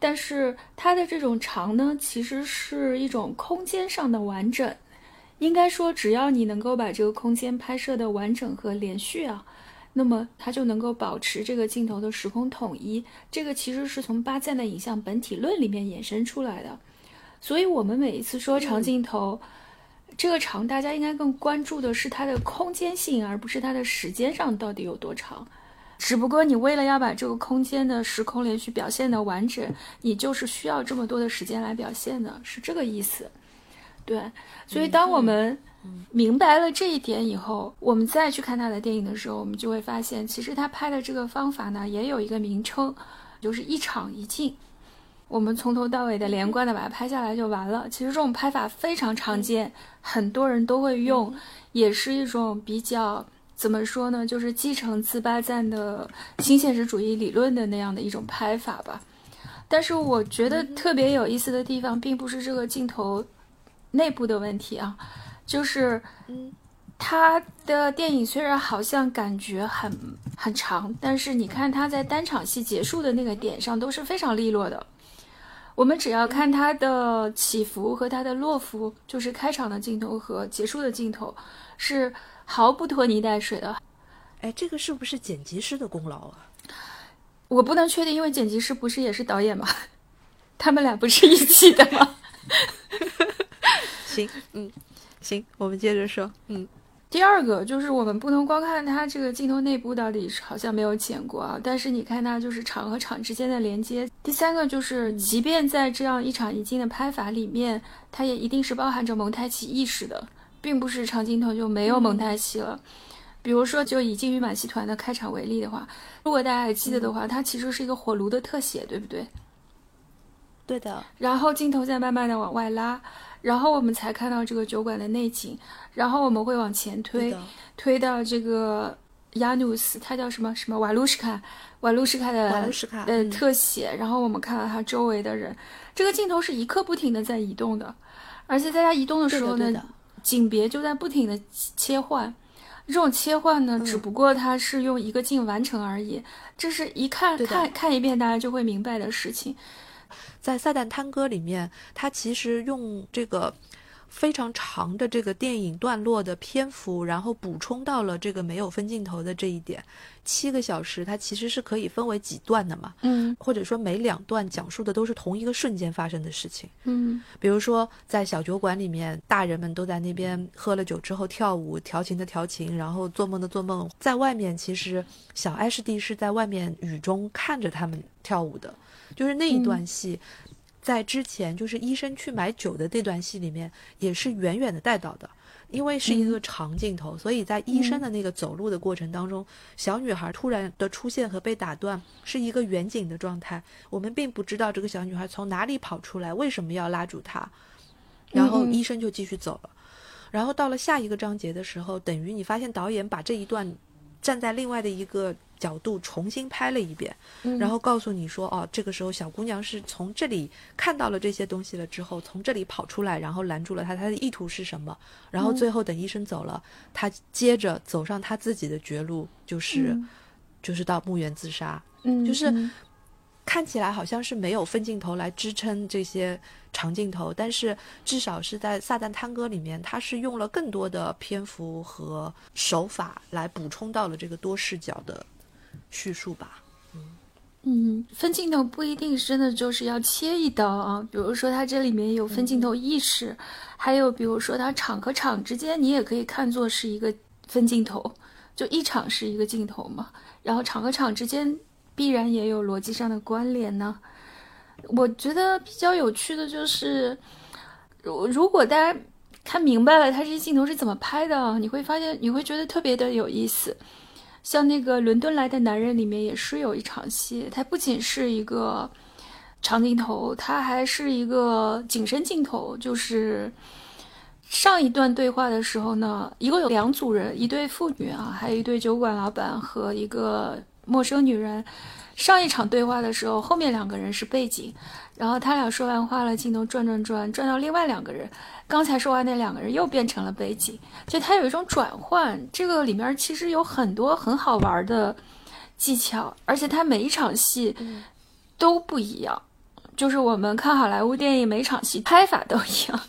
但是它的这种长呢，其实是一种空间上的完整。应该说，只要你能够把这个空间拍摄的完整和连续啊，那么它就能够保持这个镜头的时空统一。这个其实是从巴赞的影像本体论里面衍生出来的。所以，我们每一次说长镜头，这个长，大家应该更关注的是它的空间性，而不是它的时间上到底有多长。只不过，你为了要把这个空间的时空连续表现的完整，你就是需要这么多的时间来表现的，是这个意思。对，所以当我们明白了这一点以后，我们再去看他的电影的时候，我们就会发现，其实他拍的这个方法呢，也有一个名称，就是一场一镜。我们从头到尾的连贯的把它拍下来就完了。其实这种拍法非常常见，很多人都会用，也是一种比较怎么说呢，就是继承自巴赞的新现实主义理论的那样的一种拍法吧。但是我觉得特别有意思的地方，并不是这个镜头内部的问题啊，就是他的电影虽然好像感觉很很长，但是你看他在单场戏结束的那个点上都是非常利落的。我们只要看他的起伏和他的落伏，就是开场的镜头和结束的镜头，是毫不拖泥带水的。哎，这个是不是剪辑师的功劳啊？我不能确定，因为剪辑师不是也是导演吗？他们俩不是一起的吗？行，嗯，行，我们接着说，嗯。第二个就是我们不能光看它这个镜头内部到底是好像没有剪过啊，但是你看它就是场和场之间的连接。第三个就是，即便在这样一场一镜的拍法里面，它也一定是包含着蒙太奇意识的，并不是长镜头就没有蒙太奇了。比如说，就以《金鱼马戏团》的开场为例的话，如果大家还记得的话，它其实是一个火炉的特写，对不对？对的。然后镜头再慢慢的往外拉。然后我们才看到这个酒馆的内景，然后我们会往前推，推到这个亚努斯，他叫什么什么瓦卢什卡，瓦卢什卡的瓦卢什卡呃特写，然后我们看到他周围的人，这个镜头是一刻不停的在移动的，而且在他移动的时候呢，景别就在不停的切换，这种切换呢，只不过它是用一个镜完成而已，这是一看看看一遍大家就会明白的事情。在《撒旦探戈》里面，他其实用这个非常长的这个电影段落的篇幅，然后补充到了这个没有分镜头的这一点。七个小时，它其实是可以分为几段的嘛？嗯，或者说每两段讲述的都是同一个瞬间发生的事情。嗯，比如说在小酒馆里面，大人们都在那边喝了酒之后跳舞，调情的调情，然后做梦的做梦。在外面，其实小艾什蒂是在外面雨中看着他们跳舞的。就是那一段戏，在之前就是医生去买酒的这段戏里面，也是远远的带到的，因为是一个长镜头，所以在医生的那个走路的过程当中，小女孩突然的出现和被打断是一个远景的状态，我们并不知道这个小女孩从哪里跑出来，为什么要拉住她，然后医生就继续走了，然后到了下一个章节的时候，等于你发现导演把这一段站在另外的一个。角度重新拍了一遍，然后告诉你说：“哦，这个时候小姑娘是从这里看到了这些东西了之后，从这里跑出来，然后拦住了他，她的意图是什么？然后最后等医生走了，她接着走上她自己的绝路，就是就是到墓园自杀。嗯，就是。”看起来好像是没有分镜头来支撑这些长镜头，但是至少是在《撒旦探戈》里面，它是用了更多的篇幅和手法来补充到了这个多视角的叙述吧。嗯，分镜头不一定真的就是要切一刀啊，比如说它这里面有分镜头意识，还有比如说它场和场之间，你也可以看作是一个分镜头，就一场是一个镜头嘛，然后场和场之间。必然也有逻辑上的关联呢。我觉得比较有趣的就是，如如果大家看明白了他这些镜头是怎么拍的，你会发现你会觉得特别的有意思。像那个《伦敦来的男人》里面也是有一场戏，它不仅是一个长镜头，它还是一个景深镜头。就是上一段对话的时候呢，一共有两组人，一对父女啊，还有一对酒馆老板和一个。陌生女人，上一场对话的时候，后面两个人是背景，然后他俩说完话了，镜头转转转转到另外两个人，刚才说完那两个人又变成了背景，就他有一种转换。这个里面其实有很多很好玩的技巧，而且他每一场戏都不一样，就是我们看好莱坞电影每场戏拍法都一样，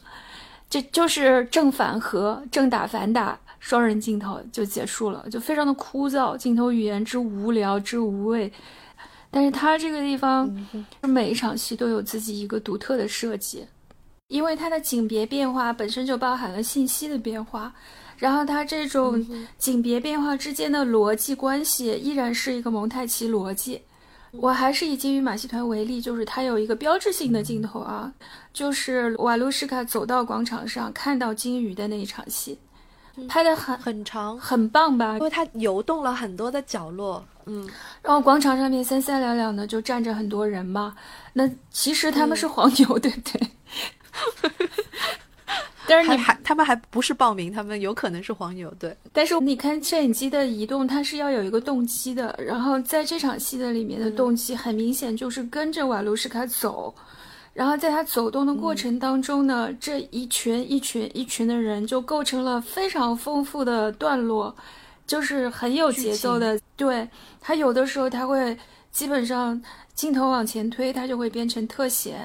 就就是正反合，正打反打。双人镜头就结束了，就非常的枯燥，镜头语言之无聊之无味。但是它这个地方，每一场戏都有自己一个独特的设计，因为它的景别变化本身就包含了信息的变化，然后它这种景别变化之间的逻辑关系依然是一个蒙太奇逻辑，我还是以金鱼马戏团为例，就是它有一个标志性的镜头啊，就是瓦卢什卡走到广场上看到金鱼的那一场戏，拍的很很长，很棒吧？因为它游动了很多的角落，嗯，然后广场上面三三两两的就站着很多人嘛，那其实他们是黄牛，对不对？但是你还他们还不是报名，他们有可能是黄牛，对。但是你看摄影机的移动，它是要有一个动机的。然后在这场戏的里面的动机，很明显就是跟着瓦卢什卡走。然后在他走动的过程当中呢，这一群一群一群的人就构成了非常丰富的段落，就是很有节奏的。对他有的时候他会基本上。镜头往前推，它就会变成特写，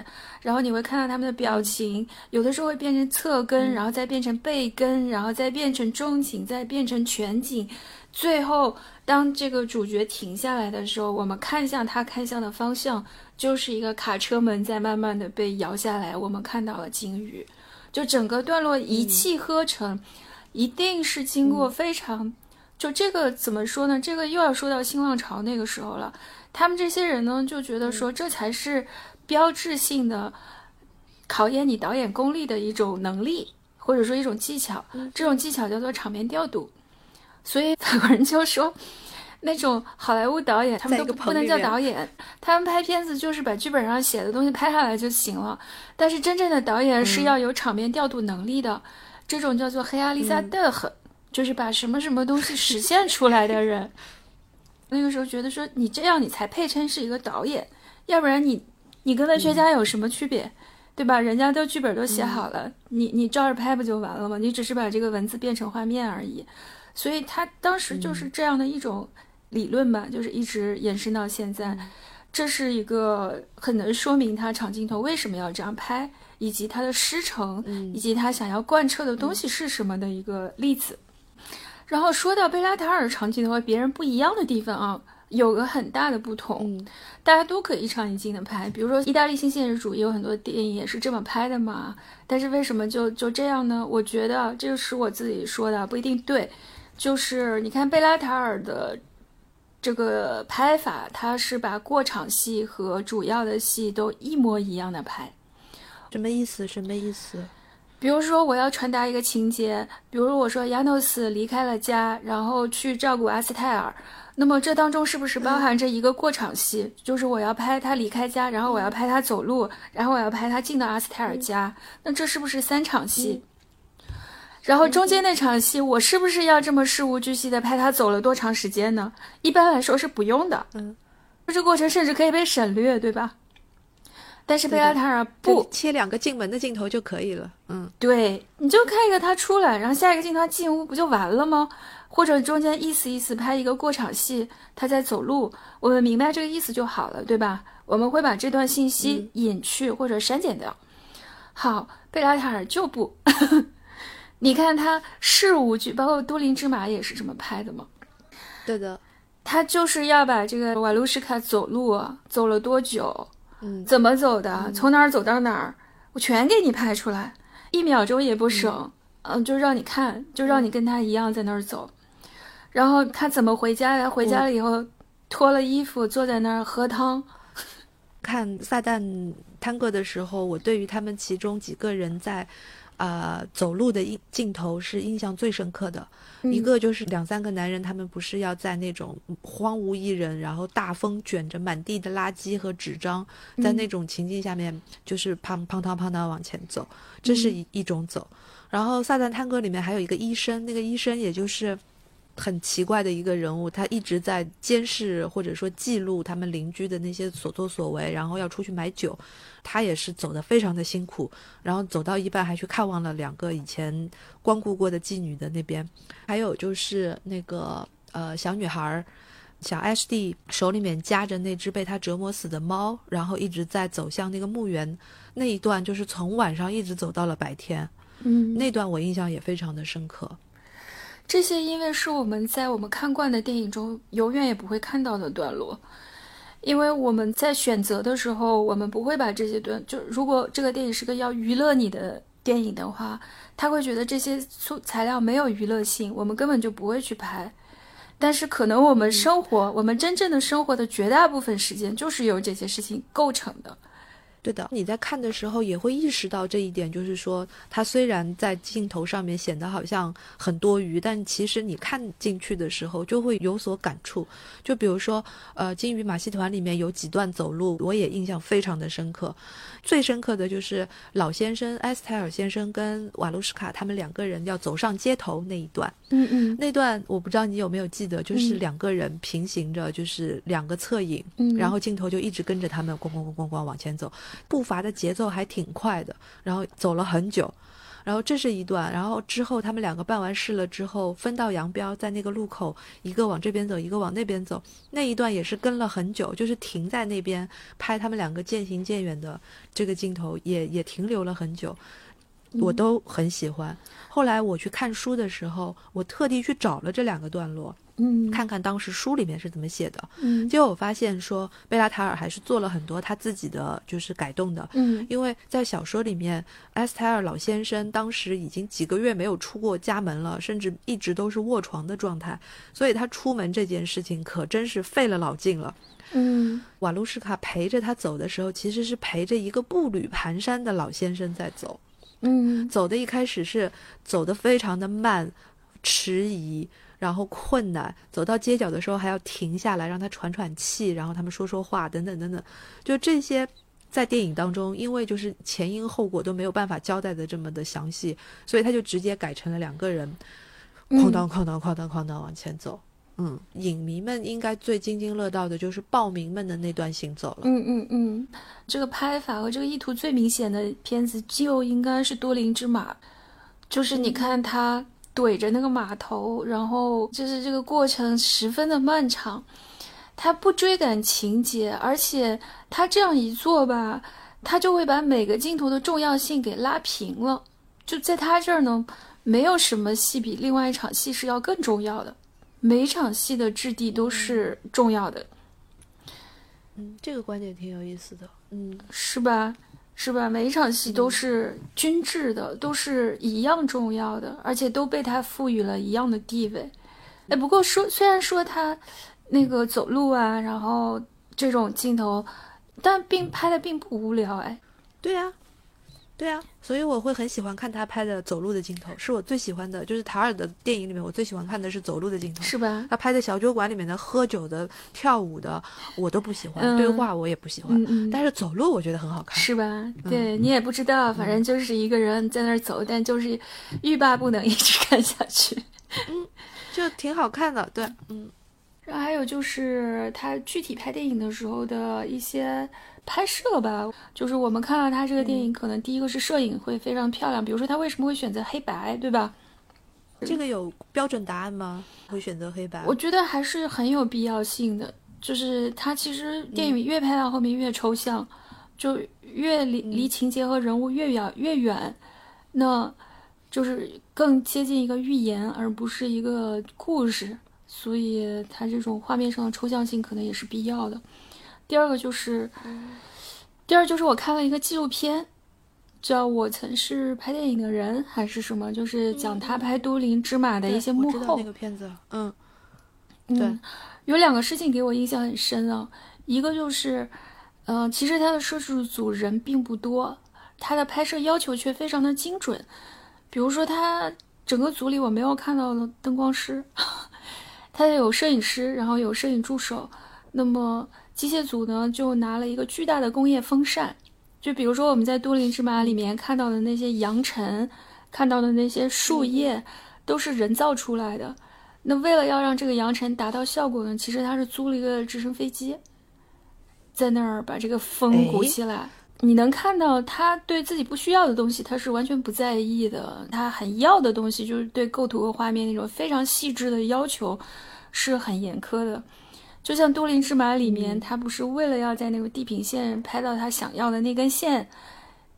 然后你会看到他们的表情，有的时候会变成侧跟，然后再变成背跟，然后再变成中景，再变成全景，最后当这个主角停下来的时候，我们看向他看向的方向，就是一个卡车门在慢慢的被摇下来，我们看到了鲸鱼，就整个段落一气呵成，一定是经过非常，就这个怎么说呢？这个又要说到新浪潮那个时候了。他们这些人呢，就觉得说这才是标志性的考验你导演功力的一种能力，或者说一种技巧。这种技巧叫做场面调度。所以法国人就说，那种好莱坞导演他们都不能叫导演，他们拍片子就是把剧本上写的东西拍下来就行了。但是真正的导演是要有场面调度能力的，这种叫做黑阿丽萨德赫，就是把什么什么东西实现出来的人。那个时候觉得说你这样你才配称是一个导演，要不然你你跟文学家有什么区别，对吧？人家都剧本都写好了，你你照着拍不就完了吗？你只是把这个文字变成画面而已。所以他当时就是这样的一种理论吧，就是一直延伸到现在。这是一个很能说明他长镜头为什么要这样拍，以及他的师承，以及他想要贯彻的东西是什么的一个例子。然后说到贝拉塔尔场景的话，别人不一样的地方啊，有个很大的不同，大家都可以一场一镜的拍。比如说意大利新现实主义有很多电影也是这么拍的嘛，但是为什么就就这样呢？我觉得这个是我自己说的，不一定对。就是你看贝拉塔尔的这个拍法，他是把过场戏和主要的戏都一模一样的拍，什么意思？什么意思？比如说，我要传达一个情节，比如我说亚诺斯离开了家，然后去照顾阿斯泰尔，那么这当中是不是包含着一个过场戏？就是我要拍他离开家，然后我要拍他走路，然后我要拍他进到阿斯泰尔家，那这是不是三场戏？然后中间那场戏，我是不是要这么事无巨细的拍他走了多长时间呢？一般来说是不用的，嗯，这过程甚至可以被省略，对吧？但是贝拉塔尔不切两个进门的镜头就可以了，嗯，对，你就看一个他出来，然后下一个镜头他进屋不就完了吗？或者中间意思意思拍一个过场戏，他在走路，我们明白这个意思就好了，对吧？我们会把这段信息隐去或者删减掉。好，贝拉塔尔就不，你看他事无巨，包括都灵之马也是这么拍的嘛？对的，他就是要把这个瓦卢什卡走路走了多久。怎么走的？从哪儿走到哪儿？我全给你拍出来，一秒钟也不省。嗯，就让你看，就让你跟他一样在那儿走。然后他怎么回家的？回家了以后脱了衣服，坐在那儿喝汤。看撒旦探戈的时候，我对于他们其中几个人在。啊，走路的印镜头是印象最深刻的，一个就是两三个男人，他们不是要在那种荒无一人，然后大风卷着满地的垃圾和纸张，在那种情境下面，就是砰砰当砰当往前走，这是一一种走。然后《撒旦探戈》里面还有一个医生，那个医生也就是。很奇怪的一个人物，他一直在监视或者说记录他们邻居的那些所作所为，然后要出去买酒，他也是走得非常的辛苦，然后走到一半还去看望了两个以前光顾过的妓女的那边，还有就是那个呃小女孩，小 H D 手里面夹着那只被他折磨死的猫，然后一直在走向那个墓园。那一段，就是从晚上一直走到了白天，嗯，那段我印象也非常的深刻。这些因为是我们在我们看惯的电影中永远也不会看到的段落，因为我们在选择的时候，我们不会把这些段就如果这个电影是个要娱乐你的电影的话，他会觉得这些素材料没有娱乐性，我们根本就不会去拍。但是可能我们生活，我们真正的生活的绝大部分时间就是由这些事情构成的。对的，你在看的时候也会意识到这一点，就是说，它虽然在镜头上面显得好像很多余，但其实你看进去的时候就会有所感触。就比如说，呃，《金鱼马戏团》里面有几段走路，我也印象非常的深刻。最深刻的就是老先生埃斯泰尔先生跟瓦卢什卡他们两个人要走上街头那一段。嗯嗯，那段我不知道你有没有记得，就是两个人平行着，就是两个侧影，然后镜头就一直跟着他们咣咣咣咣咣往前走。步伐的节奏还挺快的，然后走了很久，然后这是一段，然后之后他们两个办完事了之后分道扬镳，在那个路口，一个往这边走，一个往那边走，那一段也是跟了很久，就是停在那边拍他们两个渐行渐远的这个镜头，也也停留了很久，我都很喜欢。后来我去看书的时候，我特地去找了这两个段落。嗯，看看当时书里面是怎么写的。嗯，结果我发现说贝拉塔尔还是做了很多他自己的就是改动的。嗯，因为在小说里面，埃斯泰尔老先生当时已经几个月没有出过家门了，甚至一直都是卧床的状态，所以他出门这件事情可真是费了老劲了。嗯，瓦卢什卡陪着他走的时候，其实是陪着一个步履蹒跚的老先生在走。嗯，走的一开始是走的非常的慢，迟疑。然后困难，走到街角的时候还要停下来让他喘喘气，然后他们说说话，等等等等，就这些在电影当中，因为就是前因后果都没有办法交代的这么的详细，所以他就直接改成了两个人哐当哐当哐当哐当往前走。嗯，影迷们应该最津津乐道的就是暴民们的那段行走了。嗯嗯嗯，这个拍法和这个意图最明显的片子就应该是《多林之马》，就是你看他。怼着那个码头，然后就是这个过程十分的漫长。他不追赶情节，而且他这样一做吧，他就会把每个镜头的重要性给拉平了。就在他这儿呢，没有什么戏比另外一场戏是要更重要的，每场戏的质地都是重要的。嗯，这个观点挺有意思的。嗯，是吧？是吧？每一场戏都是均质的，都是一样重要的，而且都被他赋予了一样的地位。哎，不过说虽然说他那个走路啊，然后这种镜头，但并拍的并不无聊。哎，对呀。对啊，所以我会很喜欢看他拍的走路的镜头，是我最喜欢的。就是塔尔的电影里面，我最喜欢看的是走路的镜头，是吧？他拍的小酒馆里面的喝酒的、跳舞的，我都不喜欢，对话我也不喜欢。但是走路我觉得很好看，是吧？对你也不知道，反正就是一个人在那儿走，但就是欲罢不能，一直看下去。嗯，就挺好看的，对，嗯。然后还有就是他具体拍电影的时候的一些。拍摄吧，就是我们看到他这个电影，可能第一个是摄影会非常漂亮。比如说他为什么会选择黑白，对吧？这个有标准答案吗？会选择黑白？我觉得还是很有必要性的。就是他其实电影越拍到后面越抽象，就越离离情节和人物越远越远，那就是更接近一个寓言而不是一个故事。所以他这种画面上的抽象性可能也是必要的。第二个就是，第二就是我看了一个纪录片，叫《我曾是拍电影的人》还是什么，就是讲他拍《都灵之马》的一些幕后。那个片子，嗯，对，有两个事情给我印象很深啊。一个就是，嗯，其实他的摄制组人并不多，他的拍摄要求却非常的精准。比如说，他整个组里我没有看到灯光师，他有摄影师，然后有摄影助手，那么。机械组呢，就拿了一个巨大的工业风扇，就比如说我们在《多林之马》里面看到的那些扬尘，看到的那些树叶，都是人造出来的。那为了要让这个扬尘达到效果呢，其实他是租了一个直升飞机，在那儿把这个风鼓起来。你能看到他对自己不需要的东西，他是完全不在意的。他很要的东西，就是对构图和画面那种非常细致的要求，是很严苛的。就像《都灵之马》里面，他不是为了要在那个地平线拍到他想要的那根线，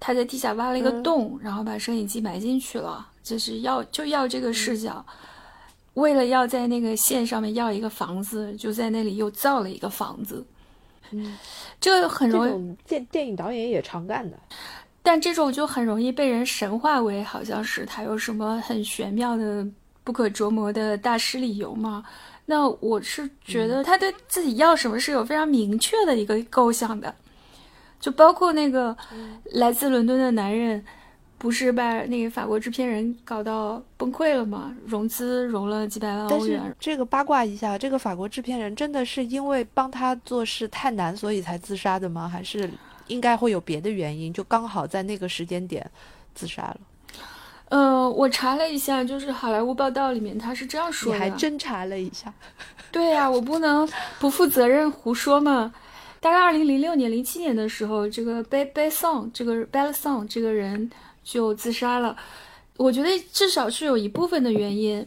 他在地下挖了一个洞，然后把摄影机埋进去了，就是要就要这个视角。为了要在那个线上面要一个房子，就在那里又造了一个房子。嗯，这个很容易，电电影导演也常干的。但这种就很容易被人神化为好像是他有什么很玄妙的、不可琢磨的大师理由嘛。那我是觉得他对自己要什么是有非常明确的一个构想的，就包括那个来自伦敦的男人，不是把那个法国制片人搞到崩溃了吗？融资融了几百万欧元。这个八卦一下，这个法国制片人真的是因为帮他做事太难，所以才自杀的吗？还是应该会有别的原因？就刚好在那个时间点自杀了。呃，我查了一下，就是好莱坞报道里面他是这样说的。你还真查了一下？对呀，我不能不负责任胡说嘛。大概二零零六年、零七年的时候，这个 Be Be Song 这个 Bella Song 这个人就自杀了。我觉得至少是有一部分的原因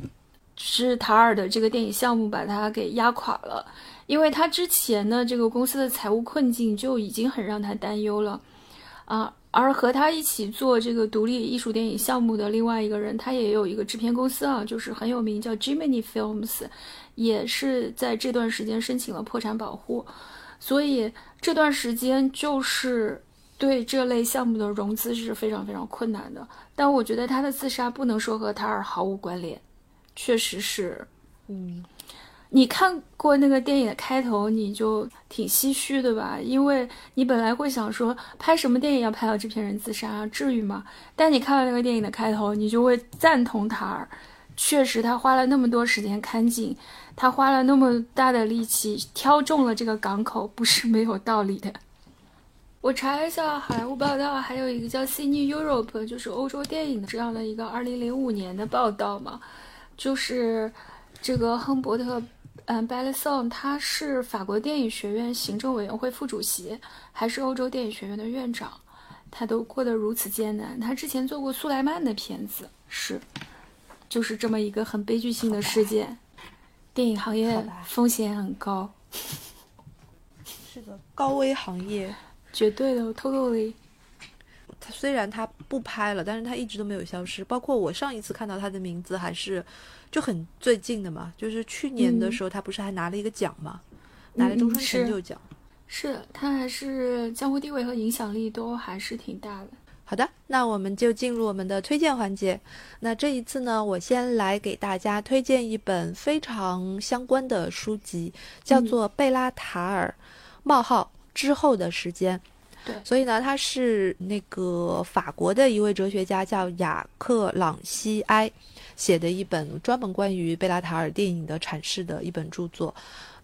是塔尔的这个电影项目把他给压垮了，因为他之前呢这个公司的财务困境就已经很让他担忧了啊。而和他一起做这个独立艺术电影项目的另外一个人，他也有一个制片公司啊，就是很有名，叫 Jimmy Films，也是在这段时间申请了破产保护，所以这段时间就是对这类项目的融资是非常非常困难的。但我觉得他的自杀不能说和塔尔毫无关联，确实是，嗯。你看过那个电影的开头，你就挺唏嘘的吧？因为你本来会想说，拍什么电影要拍到制片人自杀，至于吗？但你看到那个电影的开头，你就会赞同塔尔。确实，他花了那么多时间看景，他花了那么大的力气挑中了这个港口，不是没有道理的。我查了一下好莱坞报道，还有一个叫《Cine Europe》，就是欧洲电影的这样的一个2005年的报道嘛，就是这个亨伯特。嗯 b e l l s o n 他是法国电影学院行政委员会副主席，还是欧洲电影学院的院长，他都过得如此艰难。他之前做过苏莱曼的片子，是，就是这么一个很悲剧性的事件。电影行业风险很高，是的，高危行业，绝对的，totally。他虽然他不拍了，但是他一直都没有消失。包括我上一次看到他的名字还是。就很最近的嘛，就是去年的时候，他不是还拿了一个奖吗？拿了终身成就奖。是他还是江湖地位和影响力都还是挺大的。好的，那我们就进入我们的推荐环节。那这一次呢，我先来给大家推荐一本非常相关的书籍，叫做《贝拉塔尔：冒号之后的时间》。对，所以呢，他是那个法国的一位哲学家，叫雅克朗西埃。写的一本专门关于贝拉塔尔电影的阐释的一本著作，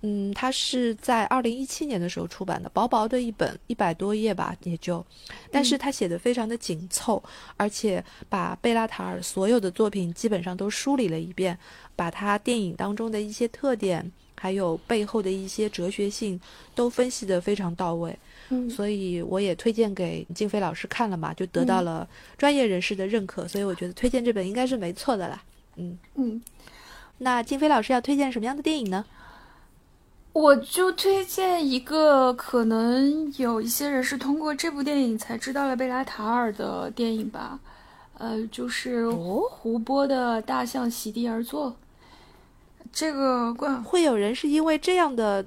嗯，它是在二零一七年的时候出版的，薄薄的一本，一百多页吧，也就，但是他写的非常的紧凑，而且把贝拉塔尔所有的作品基本上都梳理了一遍，把他电影当中的一些特点，还有背后的一些哲学性都分析的非常到位。嗯，所以我也推荐给静飞老师看了嘛，就得到了专业人士的认可，所以我觉得推荐这本应该是没错的啦。嗯嗯，那静飞老师要推荐什么样的电影呢？我就推荐一个可能有一些人是通过这部电影才知道了贝拉塔尔的电影吧，呃，就是胡波的《大象席地而坐》。这个关会有人是因为这样的。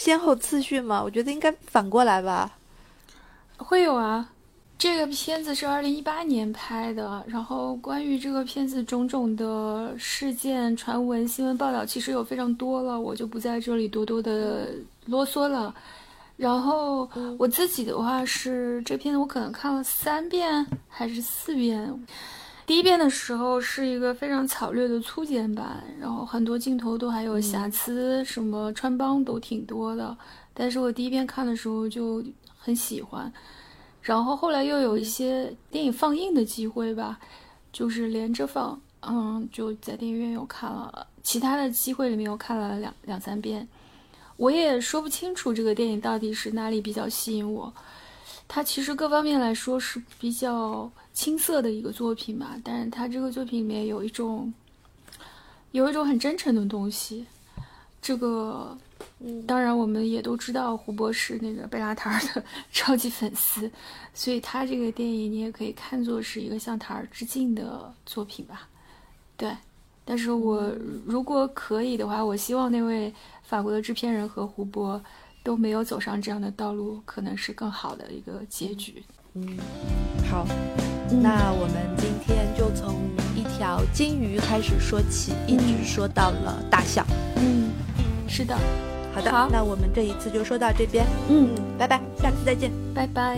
先后次序吗？我觉得应该反过来吧。会有啊，这个片子是二零一八年拍的，然后关于这个片子种种的事件、传闻、新闻报道，其实有非常多了，我就不在这里多多的啰嗦了。然后我自己的话是，这片子我可能看了三遍还是四遍。第一遍的时候是一个非常草略的粗剪版，然后很多镜头都还有瑕疵，什么穿帮都挺多的。但是我第一遍看的时候就很喜欢，然后后来又有一些电影放映的机会吧，就是连着放，嗯，就在电影院又看了，其他的机会里面又看了两两三遍。我也说不清楚这个电影到底是哪里比较吸引我，它其实各方面来说是比较。青涩的一个作品嘛，但是他这个作品里面有一种，有一种很真诚的东西。这个，嗯，当然我们也都知道胡博是那个贝拉塔尔的 超级粉丝，所以他这个电影你也可以看作是一个向塔尔致敬的作品吧。对，但是我如果可以的话，我希望那位法国的制片人和胡博都没有走上这样的道路，可能是更好的一个结局。嗯，好。那我们今天就从一条金鱼开始说起，一直说到了大象。嗯。是的，好的，好那我们这一次就说到这边，嗯，拜拜，下次再见。拜拜。